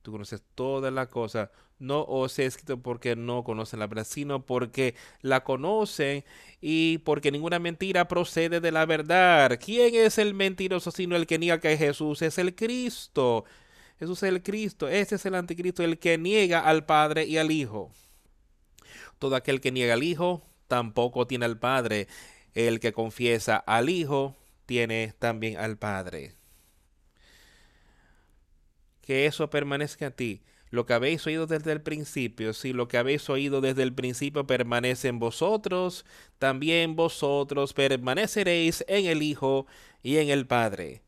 Tú conoces toda la cosa. No os he escrito porque no conocen la verdad, sino porque la conocen y porque ninguna mentira procede de la verdad. ¿Quién es el mentiroso sino el que niega que Jesús es el Cristo? Jesús es el Cristo, ese es el anticristo, el que niega al Padre y al Hijo. Todo aquel que niega al Hijo tampoco tiene al Padre. El que confiesa al Hijo tiene también al Padre. que eso permanezca a ti. Lo que habéis oído desde el principio, si lo que habéis oído desde el principio permanece en vosotros, también vosotros permaneceréis en el Hijo y en el Padre.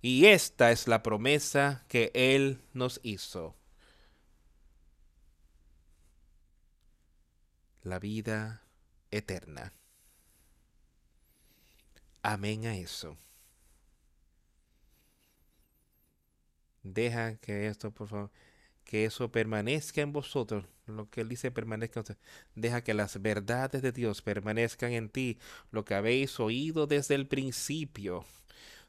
Y esta es la promesa que Él nos hizo. La vida eterna. Amén a eso. Deja que esto, por favor, que eso permanezca en vosotros. Lo que él dice permanezca en vosotros. Deja que las verdades de Dios permanezcan en ti. Lo que habéis oído desde el principio.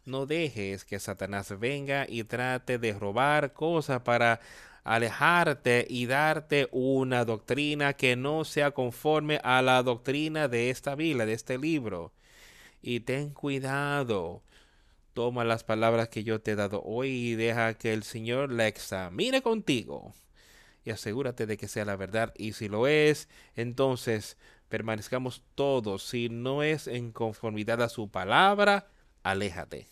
No dejes que Satanás venga y trate de robar cosas para alejarte y darte una doctrina que no sea conforme a la doctrina de esta Biblia, de este libro. Y ten cuidado. Toma las palabras que yo te he dado hoy y deja que el Señor la examine contigo. Y asegúrate de que sea la verdad. Y si lo es, entonces permanezcamos todos. Si no es en conformidad a su palabra, aléjate.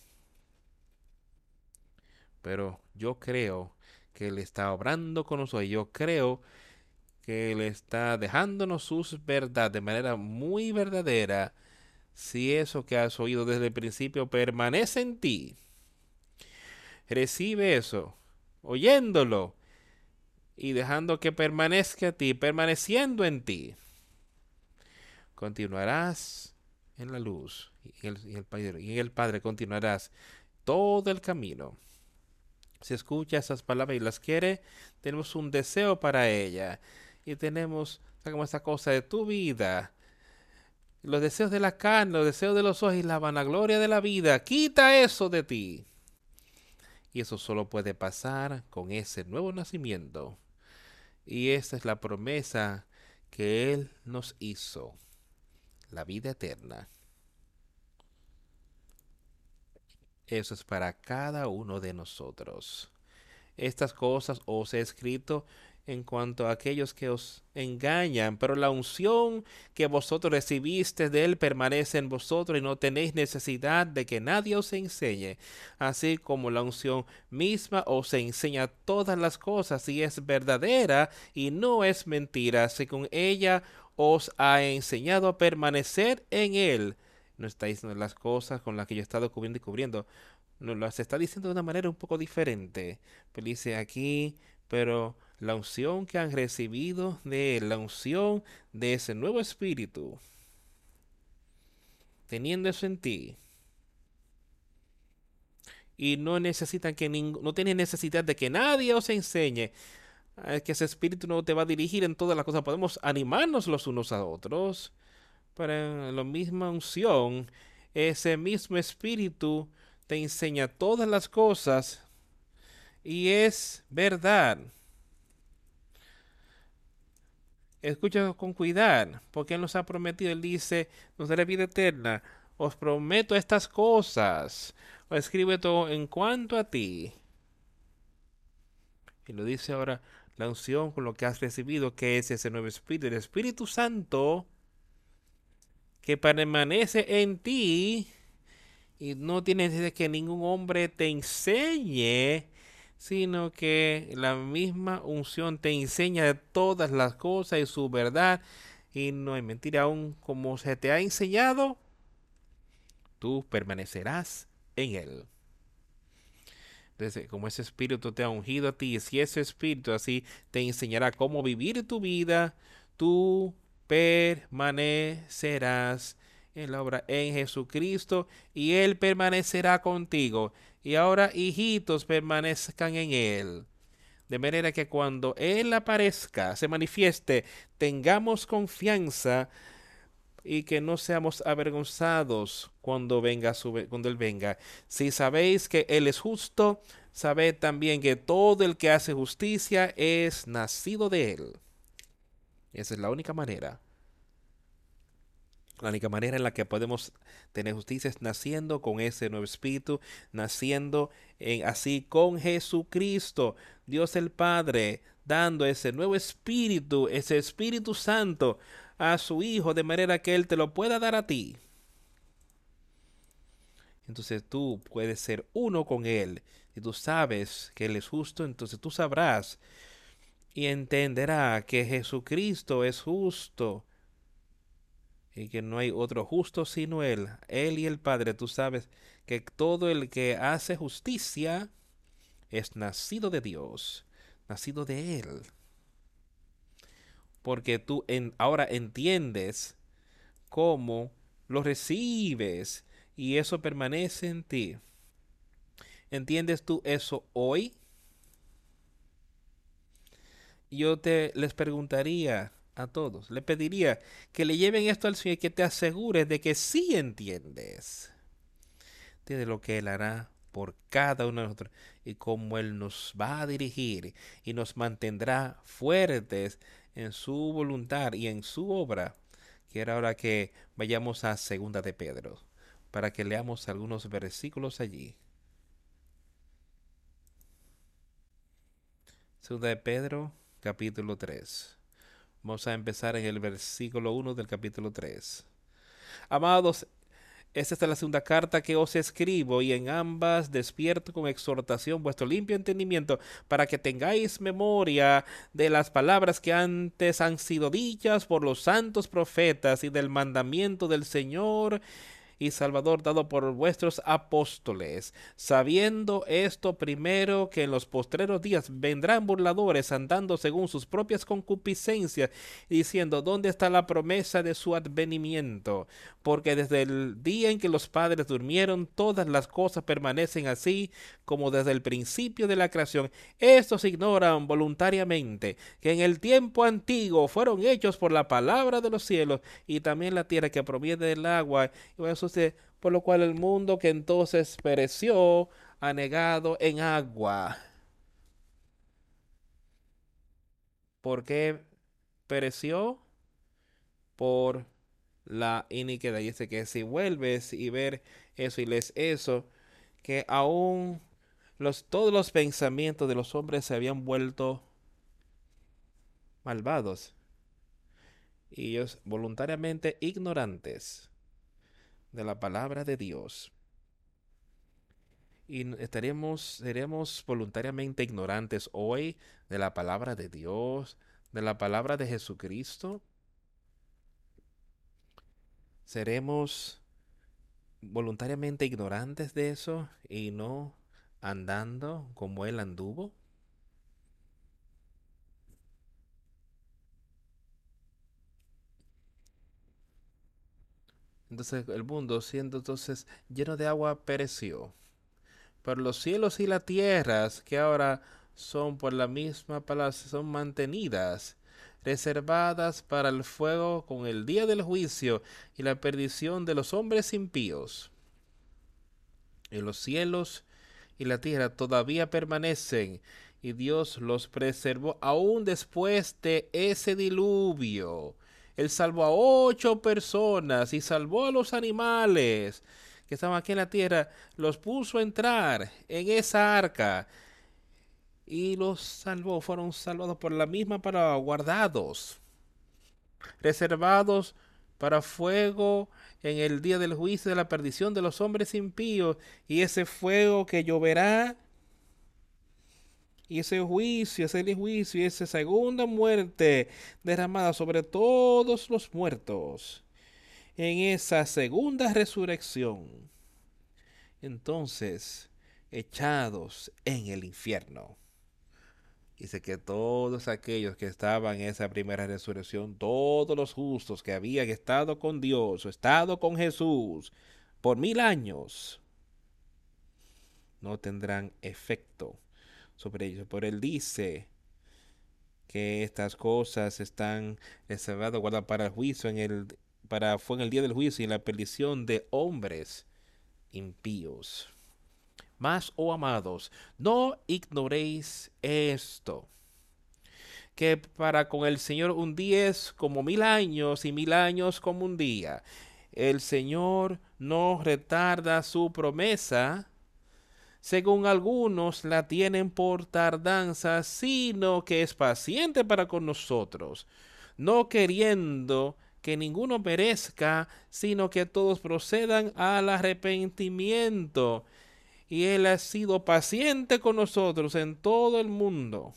Pero yo creo que Él está obrando con nosotros. Yo creo que Él está dejándonos sus verdades de manera muy verdadera. Si eso que has oído desde el principio permanece en ti, recibe eso, oyéndolo y dejando que permanezca en ti, permaneciendo en ti. Continuarás en la luz y el, y y el Padre continuarás todo el camino si escucha esas palabras y las quiere, tenemos un deseo para ella. Y tenemos, como esta cosa de tu vida. Los deseos de la carne, los deseos de los ojos y la vanagloria de la vida. Quita eso de ti. Y eso solo puede pasar con ese nuevo nacimiento. Y esa es la promesa que Él nos hizo. La vida eterna. Eso es para cada uno de nosotros. Estas cosas os he escrito en cuanto a aquellos que os engañan, pero la unción que vosotros recibiste de él permanece en vosotros y no tenéis necesidad de que nadie os enseñe, así como la unción misma os enseña todas las cosas y es verdadera y no es mentira, según ella os ha enseñado a permanecer en él no está diciendo las cosas con las que yo he estado cubriendo y cubriendo. Nos las está diciendo de una manera un poco diferente. Pero dice aquí, pero la unción que han recibido de la unción de ese nuevo espíritu, teniendo eso en ti, y no necesitan que no tienen necesidad de que nadie os enseñe que ese espíritu no te va a dirigir en todas las cosas. Podemos animarnos los unos a otros para la misma unción, ese mismo espíritu te enseña todas las cosas y es verdad. Escucha con cuidado, porque Él nos ha prometido, Él dice, nos dará vida eterna. Os prometo estas cosas. O escribe todo en cuanto a ti. Y lo dice ahora la unción con lo que has recibido, que es ese nuevo espíritu. El Espíritu Santo que permanece en ti y no tienes que ningún hombre te enseñe, sino que la misma unción te enseña todas las cosas y su verdad y no hay mentira aún como se te ha enseñado, tú permanecerás en él. Entonces, como ese espíritu te ha ungido a ti, si ese espíritu así te enseñará cómo vivir tu vida, tú permanecerás en la obra en Jesucristo y Él permanecerá contigo. Y ahora, hijitos, permanezcan en Él. De manera que cuando Él aparezca, se manifieste, tengamos confianza y que no seamos avergonzados cuando venga cuando él venga. Si sabéis que él es justo, sabed también que todo el que hace justicia es nacido de él. Esa es la única manera. La única manera en la que podemos tener justicia es naciendo con ese nuevo espíritu, naciendo en, así con Jesucristo, Dios el Padre, dando ese nuevo espíritu, ese Espíritu Santo a su Hijo, de manera que Él te lo pueda dar a ti. Entonces tú puedes ser uno con Él y tú sabes que Él es justo, entonces tú sabrás y entenderá que Jesucristo es justo y que no hay otro justo sino Él, Él y el Padre. Tú sabes que todo el que hace justicia es nacido de Dios, nacido de Él. Porque tú en, ahora entiendes cómo lo recibes y eso permanece en ti. ¿Entiendes tú eso hoy? Yo te les preguntaría a todos, le pediría que le lleven esto al Señor y que te asegures de que sí entiendes. De lo que Él hará por cada uno de nosotros y cómo Él nos va a dirigir y nos mantendrá fuertes en su voluntad y en su obra. Quiero ahora que vayamos a Segunda de Pedro para que leamos algunos versículos allí. Segunda de Pedro, capítulo 3. Vamos a empezar en el versículo 1 del capítulo 3. Amados, esta es la segunda carta que os escribo y en ambas despierto con exhortación vuestro limpio entendimiento para que tengáis memoria de las palabras que antes han sido dichas por los santos profetas y del mandamiento del Señor y Salvador dado por vuestros apóstoles, sabiendo esto primero que en los postreros días vendrán burladores andando según sus propias concupiscencias, diciendo, ¿dónde está la promesa de su advenimiento? Porque desde el día en que los padres durmieron, todas las cosas permanecen así como desde el principio de la creación. Estos ignoran voluntariamente que en el tiempo antiguo fueron hechos por la palabra de los cielos y también la tierra que proviene del agua. Y por lo cual el mundo que entonces pereció, anegado en agua. ¿Por qué pereció? Por la iniquidad. Y dice que si vuelves y ver eso y lees eso, que aún los, todos los pensamientos de los hombres se habían vuelto malvados y ellos voluntariamente ignorantes de la palabra de Dios. Y estaremos, seremos voluntariamente ignorantes hoy de la palabra de Dios, de la palabra de Jesucristo. Seremos voluntariamente ignorantes de eso y no andando como Él anduvo. Entonces el mundo, siendo entonces lleno de agua, pereció. Pero los cielos y las tierras, que ahora son por la misma palabra, son mantenidas, reservadas para el fuego con el día del juicio y la perdición de los hombres impíos. Y los cielos y la tierra todavía permanecen, y Dios los preservó aún después de ese diluvio él salvó a ocho personas y salvó a los animales que estaban aquí en la tierra. Los puso a entrar en esa arca y los salvó. Fueron salvados por la misma para guardados, reservados para fuego en el día del juicio de la perdición de los hombres impíos y ese fuego que lloverá y ese juicio, ese juicio y esa segunda muerte derramada sobre todos los muertos en esa segunda resurrección. Entonces, echados en el infierno. Dice que todos aquellos que estaban en esa primera resurrección, todos los justos que habían estado con Dios o estado con Jesús por mil años, no tendrán efecto sobre ellos. Por él dice que estas cosas están reservadas, guardadas para el juicio, en el, para, fue en el día del juicio y en la perdición de hombres impíos. Más, oh amados, no ignoréis esto, que para con el Señor un día es como mil años y mil años como un día. El Señor no retarda su promesa, según algunos la tienen por tardanza, sino que es paciente para con nosotros, no queriendo que ninguno perezca, sino que todos procedan al arrepentimiento. y Él ha sido paciente con nosotros en todo el mundo.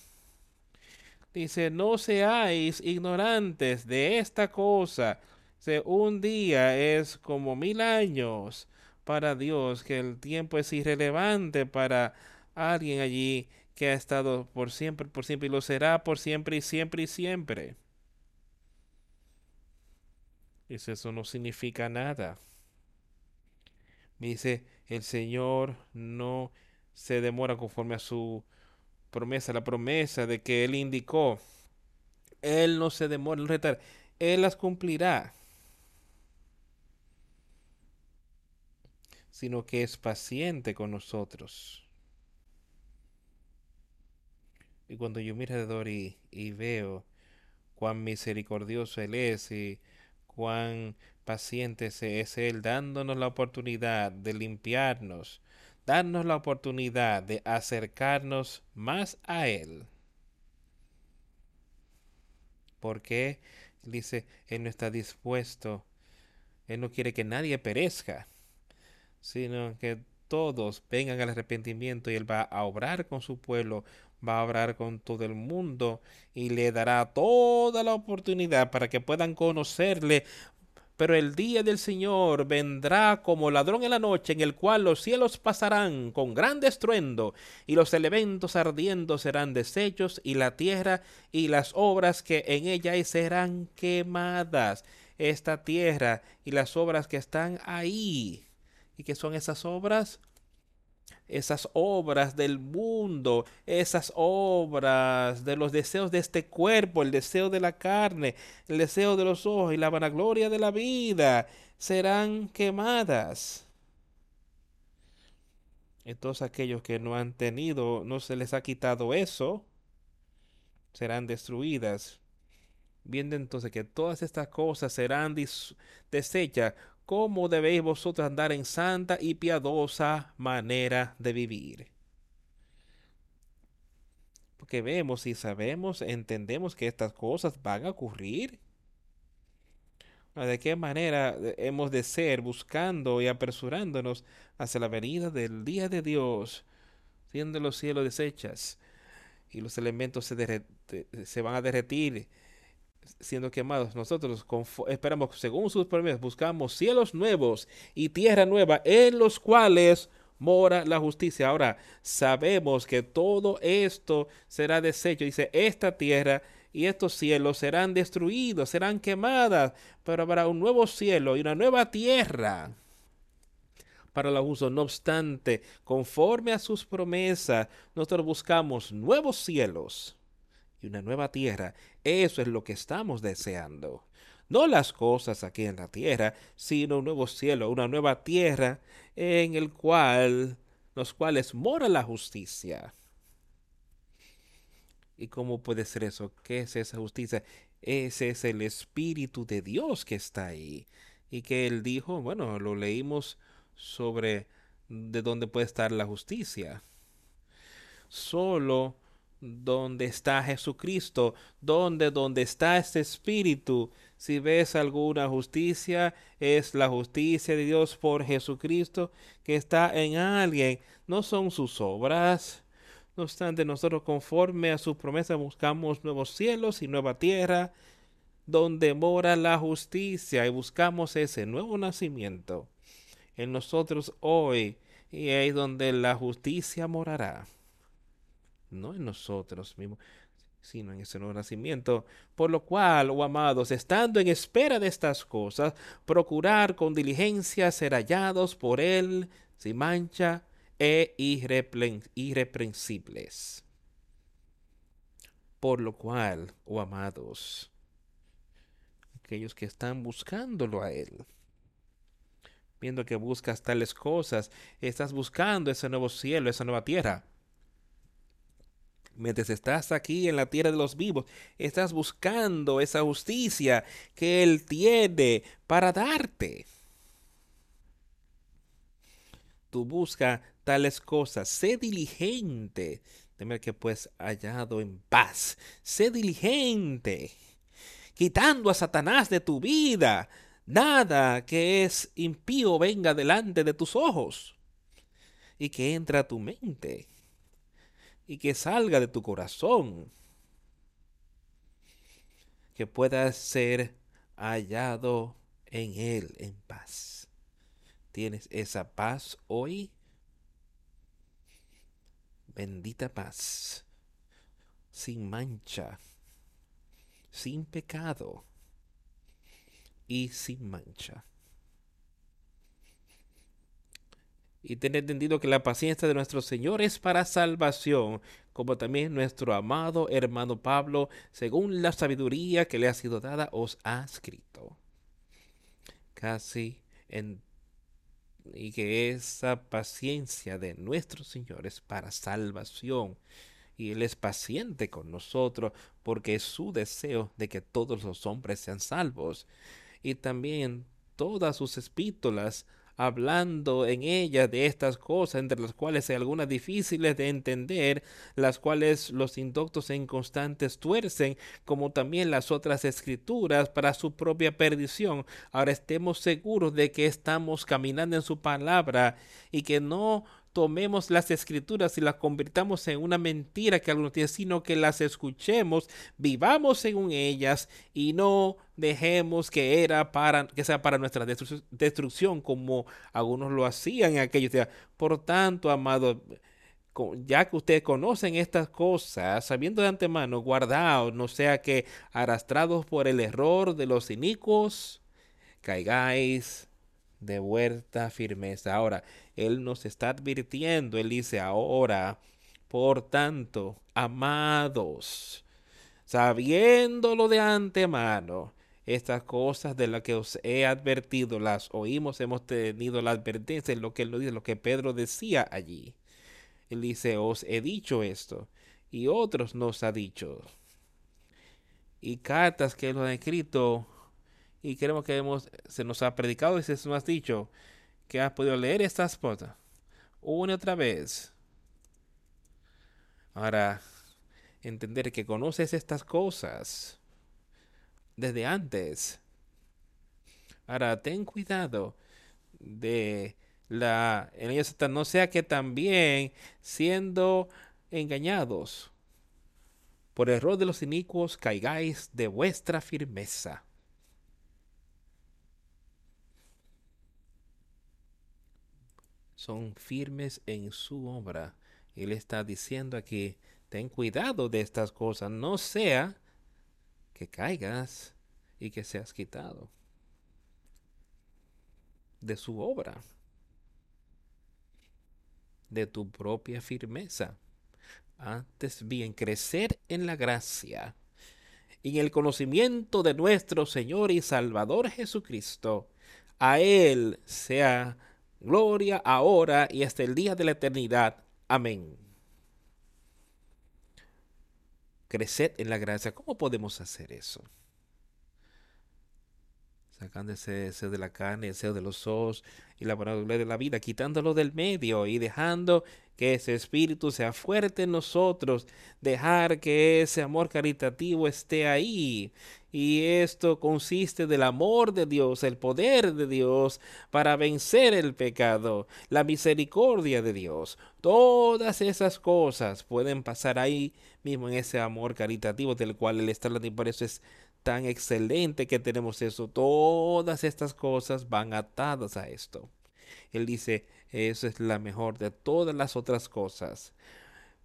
Dice, no seáis ignorantes de esta cosa. Dice, un día es como mil años para Dios, que el tiempo es irrelevante para alguien allí que ha estado por siempre, por siempre, y lo será por siempre y siempre y siempre. Dice, eso no significa nada. Dice, el Señor no se demora conforme a su promesa, la promesa de que Él indicó. Él no se demora en retar, Él las cumplirá. Sino que es paciente con nosotros. Y cuando yo miro alrededor y, y veo cuán misericordioso Él es y cuán paciente es Él, dándonos la oportunidad de limpiarnos, darnos la oportunidad de acercarnos más a Él. Porque dice, Él no está dispuesto, Él no quiere que nadie perezca, sino que todos vengan al arrepentimiento y Él va a obrar con su pueblo, va a obrar con todo el mundo y le dará toda la oportunidad para que puedan conocerle. Pero el día del Señor vendrá como ladrón en la noche, en el cual los cielos pasarán con gran estruendo, y los elementos ardiendo serán deshechos, y la tierra y las obras que en ella hay serán quemadas. Esta tierra y las obras que están ahí. ¿Y qué son esas obras? esas obras del mundo, esas obras de los deseos de este cuerpo, el deseo de la carne, el deseo de los ojos y la vanagloria de la vida, serán quemadas. Entonces aquellos que no han tenido, no se les ha quitado eso, serán destruidas. Viendo entonces que todas estas cosas serán desechas cómo debéis vosotros andar en santa y piadosa manera de vivir. Porque vemos y sabemos, entendemos que estas cosas van a ocurrir. ¿De qué manera hemos de ser buscando y apresurándonos hacia la venida del día de Dios, siendo los cielos deshechas y los elementos se, se van a derretir siendo quemados. Nosotros esperamos, según sus promesas, buscamos cielos nuevos y tierra nueva en los cuales mora la justicia. Ahora, sabemos que todo esto será deshecho. Dice, esta tierra y estos cielos serán destruidos, serán quemadas, pero habrá un nuevo cielo y una nueva tierra para la uso. No obstante, conforme a sus promesas, nosotros buscamos nuevos cielos y una nueva tierra. Eso es lo que estamos deseando. No las cosas aquí en la tierra, sino un nuevo cielo, una nueva tierra en el cual los cuales mora la justicia. ¿Y cómo puede ser eso? ¿Qué es esa justicia? Ese es el Espíritu de Dios que está ahí. Y que Él dijo, bueno, lo leímos sobre de dónde puede estar la justicia. Solo donde está Jesucristo, donde está este espíritu. Si ves alguna justicia, es la justicia de Dios por Jesucristo que está en alguien, no son sus obras. No obstante, nosotros conforme a su promesa buscamos nuevos cielos y nueva tierra, donde mora la justicia y buscamos ese nuevo nacimiento en nosotros hoy y ahí donde la justicia morará no en nosotros mismos, sino en ese nuevo nacimiento. Por lo cual, oh amados, estando en espera de estas cosas, procurar con diligencia ser hallados por Él sin mancha e irreprensibles. Por lo cual, oh amados, aquellos que están buscándolo a Él, viendo que buscas tales cosas, estás buscando ese nuevo cielo, esa nueva tierra Mientras estás aquí en la tierra de los vivos, estás buscando esa justicia que Él tiene para darte. Tú busca tales cosas, sé diligente, temer que pues hallado en paz, sé diligente, quitando a Satanás de tu vida, nada que es impío venga delante de tus ojos y que entre a tu mente y que salga de tu corazón. Que puedas ser hallado en Él en paz. ¿Tienes esa paz hoy? Bendita paz, sin mancha, sin pecado y sin mancha. Y tener entendido que la paciencia de nuestro Señor es para salvación, como también nuestro amado hermano Pablo, según la sabiduría que le ha sido dada, os ha escrito. Casi en y que esa paciencia de nuestro Señor es para salvación. Y Él es paciente con nosotros porque es su deseo de que todos los hombres sean salvos. Y también todas sus epístolas hablando en ella de estas cosas, entre las cuales hay algunas difíciles de entender, las cuales los indoctos e inconstantes tuercen, como también las otras escrituras para su propia perdición. Ahora estemos seguros de que estamos caminando en su palabra y que no tomemos las escrituras y las convirtamos en una mentira que algunos tienen, sino que las escuchemos, vivamos según ellas y no dejemos que era para que sea para nuestra destrucción como algunos lo hacían en aquellos días. Por tanto, amado, ya que ustedes conocen estas cosas, sabiendo de antemano, guardaos, no sea que arrastrados por el error de los inicuos, caigáis de vuelta firmeza. Ahora, Él nos está advirtiendo, Él dice ahora, por tanto, amados, sabiéndolo de antemano, estas cosas de las que os he advertido, las oímos, hemos tenido la advertencia, en lo que él lo dice, lo que Pedro decía allí. Él dice, os he dicho esto, y otros nos ha dicho. Y cartas que él ha escrito y queremos que hemos, se nos ha predicado y se nos ha dicho que has podido leer estas cosas una y otra vez. Ahora, entender que conoces estas cosas desde antes. Ahora, ten cuidado de la en ellos no sea que también siendo engañados por error de los inicuos caigáis de vuestra firmeza. Son firmes en su obra. Él está diciendo aquí, ten cuidado de estas cosas, no sea que caigas y que seas quitado de su obra, de tu propia firmeza. Antes bien, crecer en la gracia y en el conocimiento de nuestro Señor y Salvador Jesucristo. A Él sea gloria ahora y hasta el día de la eternidad. Amén. Creced en la gracia. ¿Cómo podemos hacer eso? Sacando ese deseo de la carne, el deseo de los ojos y la gloria de la vida, quitándolo del medio y dejando que ese espíritu sea fuerte en nosotros, dejar que ese amor caritativo esté ahí y esto consiste del amor de Dios, el poder de Dios para vencer el pecado, la misericordia de Dios. Todas esas cosas pueden pasar ahí mismo en ese amor caritativo del cual Él está hablando y por eso es tan excelente que tenemos eso. Todas estas cosas van atadas a esto. Él dice, eso es la mejor de todas las otras cosas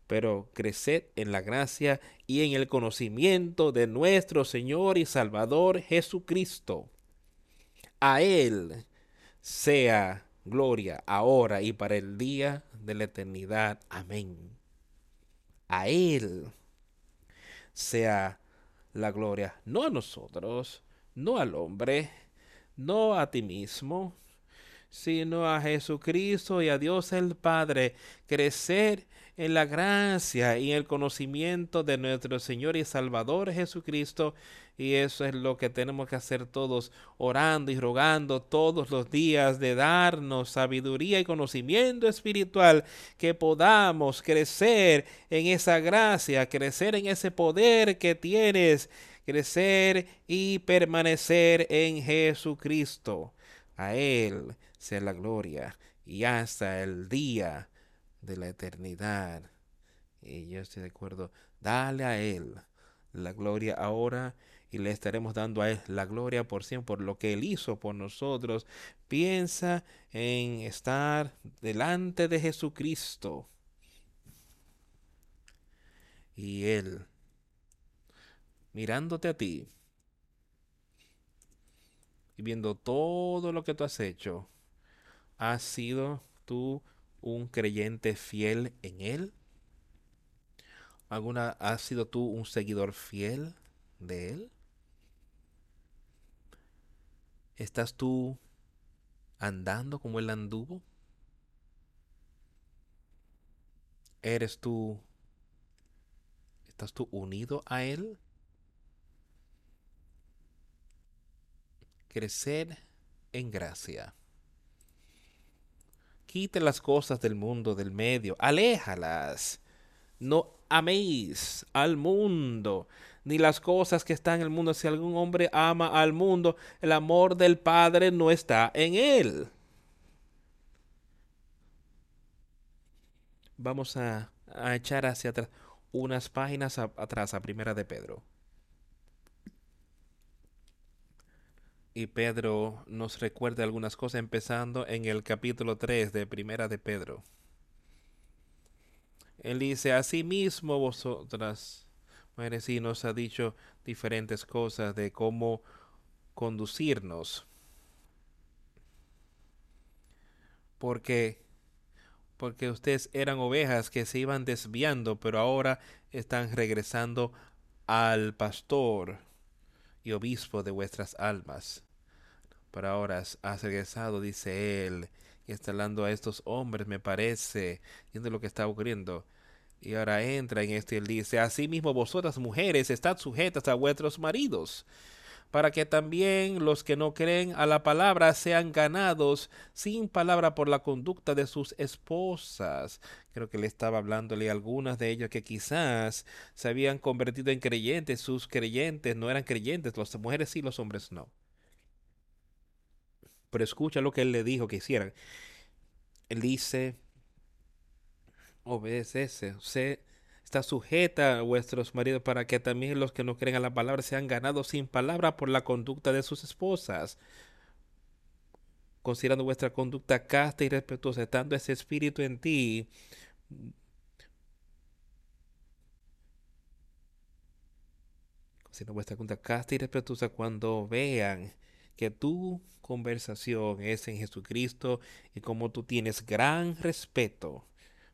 pero creced en la gracia y en el conocimiento de nuestro Señor y Salvador Jesucristo. A Él sea gloria ahora y para el día de la eternidad. Amén. A Él sea la gloria, no a nosotros, no al hombre, no a ti mismo, sino a Jesucristo y a Dios el Padre, crecer en la gracia y el conocimiento de nuestro Señor y Salvador Jesucristo. Y eso es lo que tenemos que hacer todos, orando y rogando todos los días de darnos sabiduría y conocimiento espiritual, que podamos crecer en esa gracia, crecer en ese poder que tienes, crecer y permanecer en Jesucristo. A Él sea la gloria y hasta el día de la eternidad. Y yo estoy de acuerdo. Dale a Él la gloria ahora y le estaremos dando a Él la gloria por siempre, por lo que Él hizo por nosotros. Piensa en estar delante de Jesucristo. Y Él, mirándote a ti y viendo todo lo que tú has hecho, ¿has sido tú un creyente fiel en Él? ¿Alguna, ¿Has sido tú un seguidor fiel de Él? ¿Estás tú andando como Él anduvo? ¿Eres tú, estás tú unido a Él? Crecer en gracia. Quite las cosas del mundo, del medio, aléjalas. No améis al mundo, ni las cosas que están en el mundo. Si algún hombre ama al mundo, el amor del Padre no está en él. Vamos a, echar hacia atrás unas páginas atrás a Primera de Pedro. Y Pedro nos recuerda algunas cosas empezando en el capítulo 3 de Primera de Pedro. Él dice, mismo vosotras, mujeres, y nos ha dicho diferentes cosas de cómo conducirnos. Porque porque ustedes eran ovejas que se iban desviando, pero ahora están regresando al pastor y obispo de vuestras almas. Pero ahora has regresado, dice él, y está hablando a estos hombres, me parece, viendo lo que está ocurriendo. Y ahora entra en este y dice, asimismo vosotras mujeres estad sujetas a vuestros maridos, para que también los que no creen a la palabra sean ganados sin palabra por la conducta de sus esposas. Creo que le estaba hablándole a algunas de ellas que quizás se habían convertido en creyentes, sus creyentes no eran creyentes, las mujeres sí, los hombres no. Pero escucha lo que él le dijo que hicieran. Él dice, obedece, se está sujeta a vuestros maridos para que también los que no creen a la palabra sean ganados sin palabra por la conducta de sus esposas. Considerando vuestra conducta casta y respetuosa, estando ese espíritu en ti, considerando vuestra conducta casta y respetuosa cuando vean que tu conversación es en Jesucristo y como tú tienes gran respeto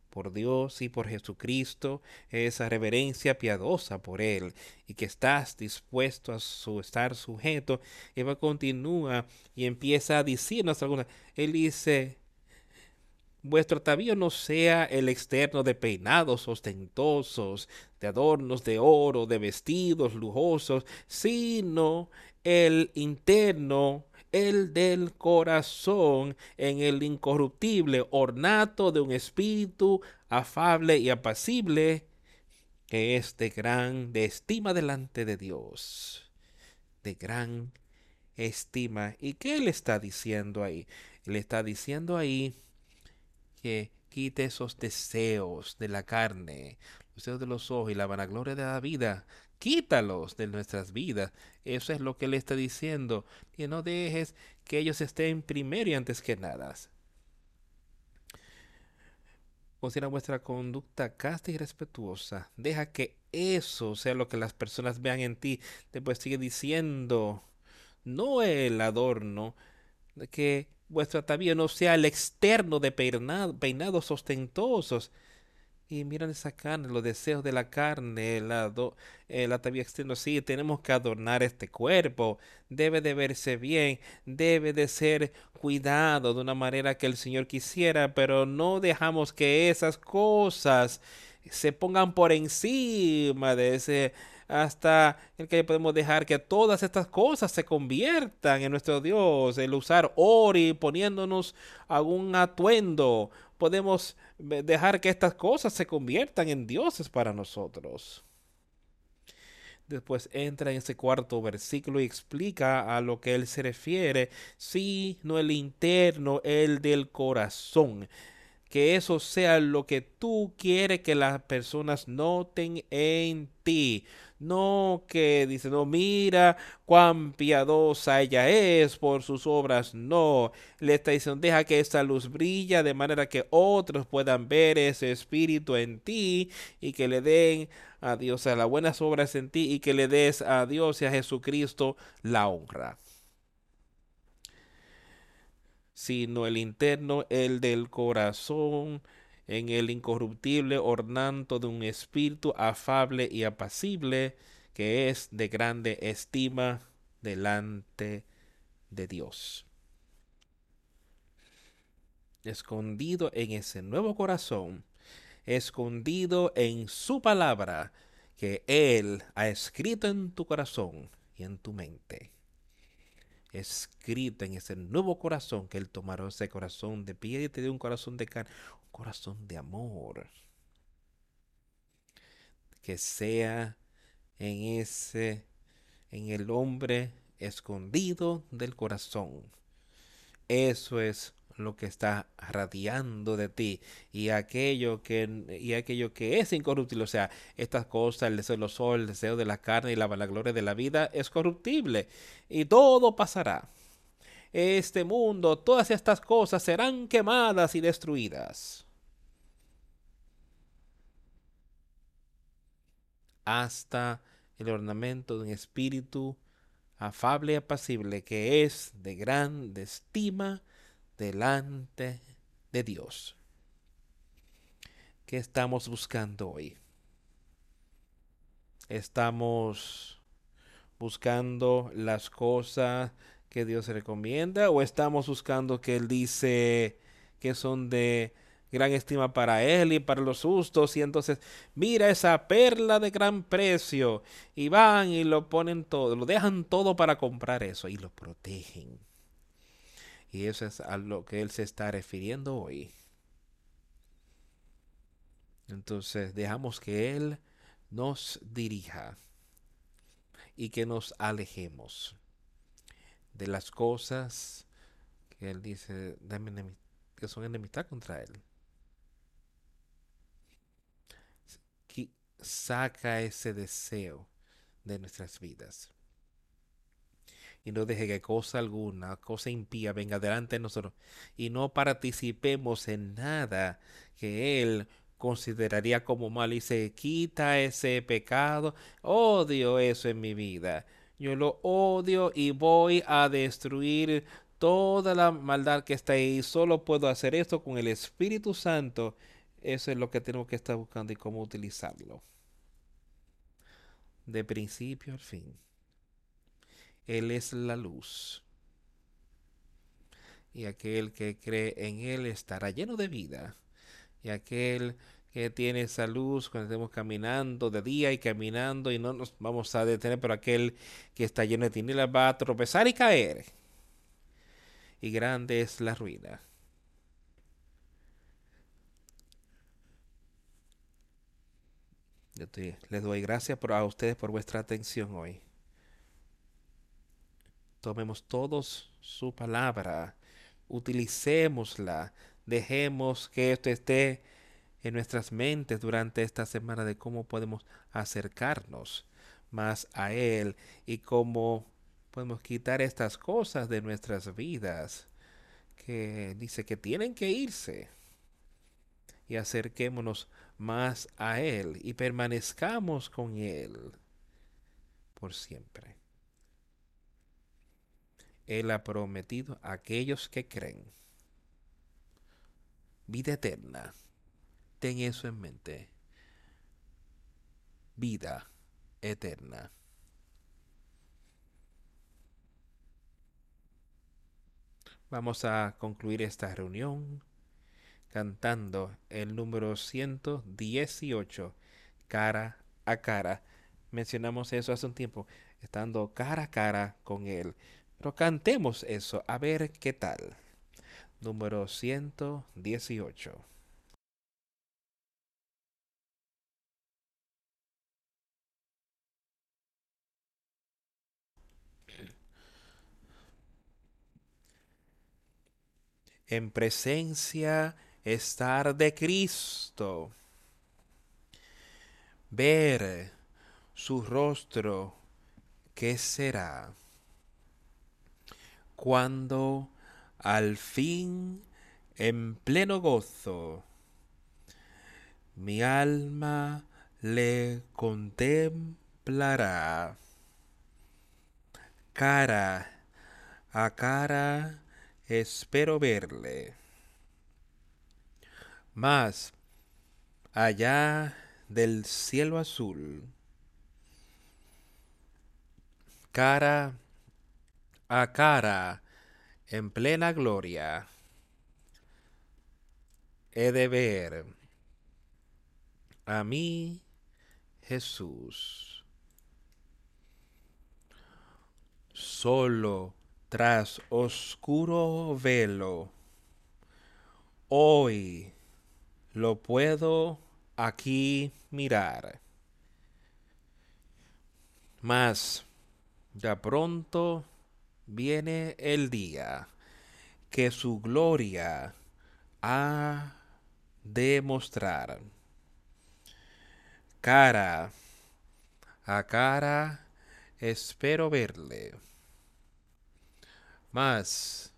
por Dios y por Jesucristo, esa reverencia piadosa por Él y que estás dispuesto a estar sujeto. y va continúa y empieza a decirnos alguna. Él dice, vuestro atavío no sea el externo de peinados ostentosos, de adornos de oro, de vestidos lujosos, sino el interno el del corazón en el incorruptible ornato de un espíritu afable y apacible que es de gran estima delante de Dios, de gran estima. ¿Y qué le está diciendo ahí? Le está diciendo ahí que quite esos deseos de la carne, los deseos de los ojos y la vanagloria de la vida, quítalos de nuestras vidas. Eso es lo que le está diciendo. Que no dejes que ellos estén primero y antes que nada. Considera vuestra conducta casta y respetuosa. Deja que eso sea lo que las personas vean en ti. Después sigue diciendo, no el adorno, que vuestro atavío no sea el externo de peinados ostentosos, y miran esa carne, los deseos de la carne, la, do, el externo. Sí, tenemos que adornar este cuerpo. Debe de verse bien, debe de ser cuidado de una manera que el Señor quisiera, pero no dejamos que esas cosas se pongan por encima de ese hasta el que podemos dejar que todas estas cosas se conviertan en nuestro Dios, el usar ori poniéndonos algún atuendo, podemos dejar que estas cosas se conviertan en dioses para nosotros. Después entra en ese cuarto versículo y explica a lo que él se refiere, si no el interno, el del corazón. Que eso sea lo que tú quieres que las personas noten en ti. No que dice, no, mira cuán piadosa ella es por sus obras. No, le está diciendo, deja que esta luz brilla de manera que otros puedan ver ese espíritu en ti y que le den a Dios a las buenas obras en ti y que le des a Dios y a Jesucristo la honra sino el interno, el del corazón, en el incorruptible ornamento de un espíritu afable y apacible, que es de grande estima delante de Dios. Escondido en ese nuevo corazón, escondido en su palabra, que Él ha escrito en tu corazón y en tu mente escrita en ese nuevo corazón que Él tomará, ese corazón de piedra y te dio un corazón de carne, un corazón de amor. Que sea en ese, en el hombre escondido del corazón. Eso es lo que está radiando de ti y aquello que y aquello que es incorruptible, o sea, estas cosas, el deseo de los el deseo de la carne y la vanagloria de la vida es corruptible y todo pasará. Este mundo, todas estas cosas serán quemadas y destruidas. Hasta el ornamento de un espíritu afable y apacible que es de gran estima delante de Dios. ¿Qué estamos buscando hoy? Estamos buscando las cosas que Dios recomienda o estamos buscando que Él dice que son de gran estima para Él y para los justos y entonces mira esa perla de gran precio y van y lo ponen todo, lo dejan todo para comprar eso y lo protegen y eso es a lo que él se está refiriendo hoy. Entonces dejamos que Él nos dirija y que nos alejemos de las cosas que Él dice que son enemistad contra Él. Saca ese deseo de nuestras vidas y no deje que cosa alguna, cosa impía venga delante de nosotros y no participemos en nada que Él consideraría como mal y se quita ese pecado. Odio eso en mi vida. Yo lo odio y voy a destruir toda la maldad que está ahí. Solo puedo hacer esto con el Espíritu Santo. Eso es lo que tenemos que estar buscando y cómo utilizarlo. De principio al fin. Él es la luz. Y aquel que cree en Él estará lleno de vida. Y aquel que tiene esa luz cuando estemos caminando de día y caminando y no nos vamos a detener, pero aquel que está lleno de tinieblas va a tropezar y caer. Y grande es la ruina. les doy gracias a ustedes por vuestra atención hoy tomemos todos su palabra, utilicémosla, dejemos que esto esté en nuestras mentes durante esta semana de cómo podemos acercarnos más a Él y cómo podemos quitar estas cosas de nuestras vidas que dice que tienen que irse y acerquémonos más a Él y permanezcamos con Él por siempre. Él ha prometido a aquellos que creen vida eterna. Ten eso en mente. Vida eterna. Vamos a concluir esta reunión cantando el número 118, cara a cara. Mencionamos eso hace un tiempo, estando cara a cara con Él. Pero cantemos eso, a ver qué tal. Número 118. En presencia estar de Cristo, ver su rostro, ¿qué será? Cuando al fin, en pleno gozo, mi alma le contemplará cara a cara espero verle. Más allá del cielo azul, cara a cara en plena gloria, he de ver a mí Jesús. Solo tras oscuro velo, hoy lo puedo aquí mirar. Mas ya pronto viene el día que su gloria ha de mostrar. Cara a cara espero verle. Mas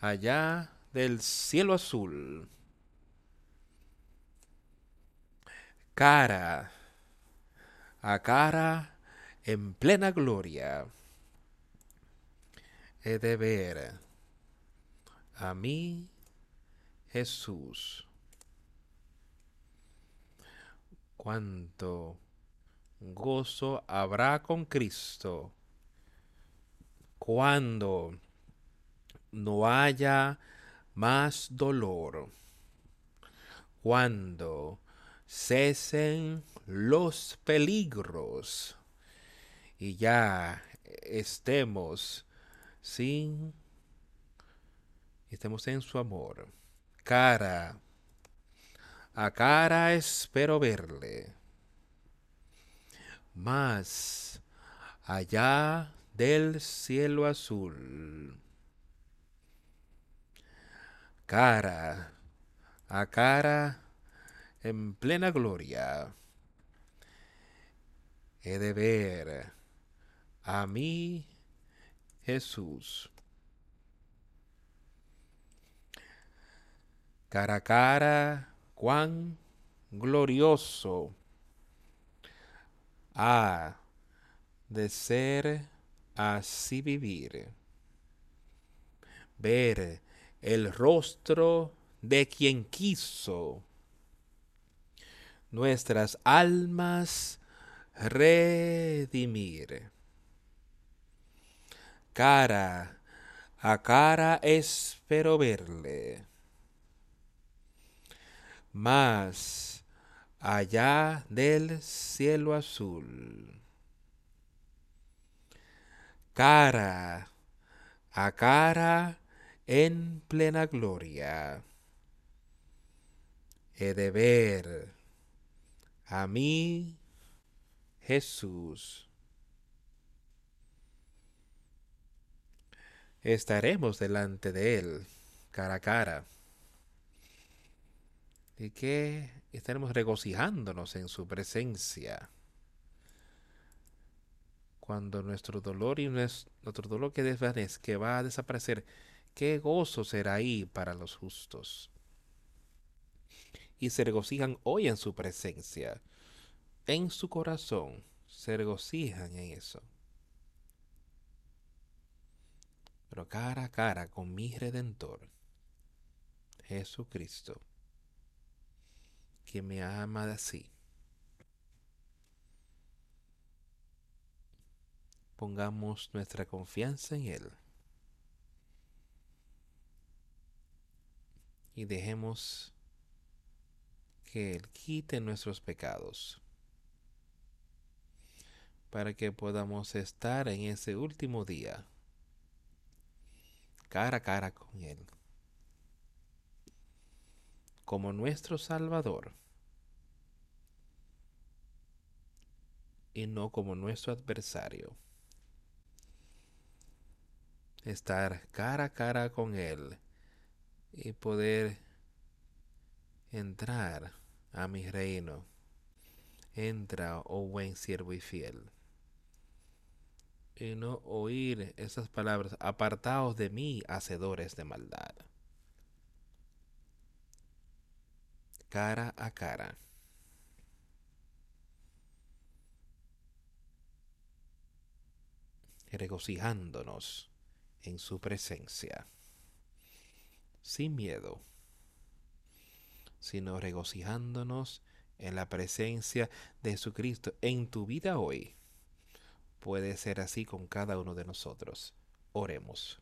allá del cielo azul, cara a cara en plena gloria, de ver a mí Jesús. Cuánto gozo habrá con Cristo cuando no haya más dolor, cuando cesen los peligros y ya estemos sin estemos en su amor. Cara. A cara espero verle. Más allá del cielo azul. Cara. A cara en plena gloria. He de ver a mí Jesús. Cara a cara, cuán glorioso ha de ser así vivir. Ver el rostro de quien quiso nuestras almas redimir. Cara a cara espero verle. Más allá del cielo azul cara a cara en plena gloria. He de ver a mí, Jesús. Estaremos delante de Él, cara a cara. Y que estaremos regocijándonos en su presencia cuando nuestro dolor y nuestro dolor que desvanece, que va a desaparecer, qué gozo será ahí para los justos. Y se regocijan hoy en su presencia, en su corazón, se regocijan en eso. Pero cara a cara con mi Redentor, Jesucristo, que me ama así pongamos nuestra confianza en Él. Y dejemos que Él quite nuestros pecados para que podamos estar en ese último día cara a cara con Él como nuestro Salvador y no como nuestro adversario estar cara a cara con Él y poder entrar a mi reino. Entra, oh buen siervo y fiel. Y no oír esas palabras, apartaos de mí, hacedores de maldad. Cara a cara. regocijándonos en su presencia, sin miedo, sino regocijándonos en la presencia de Jesucristo en tu vida hoy. Puede ser así con cada uno de nosotros. Oremos.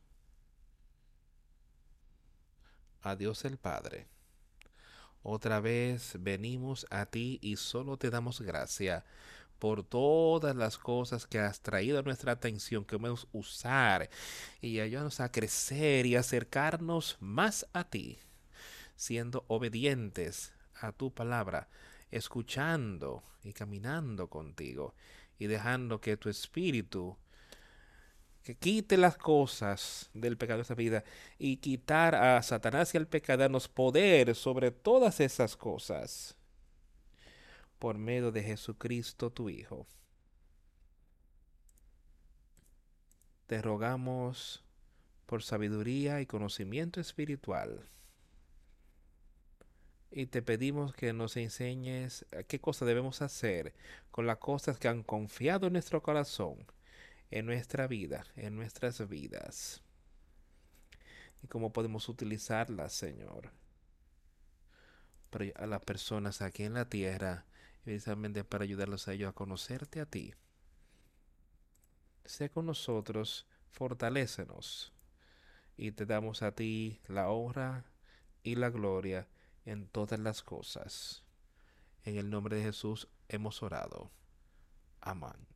A Dios el Padre. Otra vez venimos a ti y solo te damos gracia por todas las cosas que has traído a nuestra atención, que a usar y ayudarnos a crecer y acercarnos más a ti, siendo obedientes a tu palabra, escuchando y caminando contigo y dejando que tu espíritu que quite las cosas del pecado de esta vida y quitar a Satanás y al pecado poder sobre todas esas cosas por medio de Jesucristo tu Hijo. Te rogamos por sabiduría y conocimiento espiritual. Y te pedimos que nos enseñes qué cosa debemos hacer con las cosas que han confiado en nuestro corazón, en nuestra vida, en nuestras vidas. Y cómo podemos utilizarlas, Señor, para a las personas aquí en la tierra precisamente para ayudarlos a ellos a conocerte a ti. Sé con nosotros, fortalécenos y te damos a ti la honra y la gloria en todas las cosas. En el nombre de Jesús hemos orado. Amén.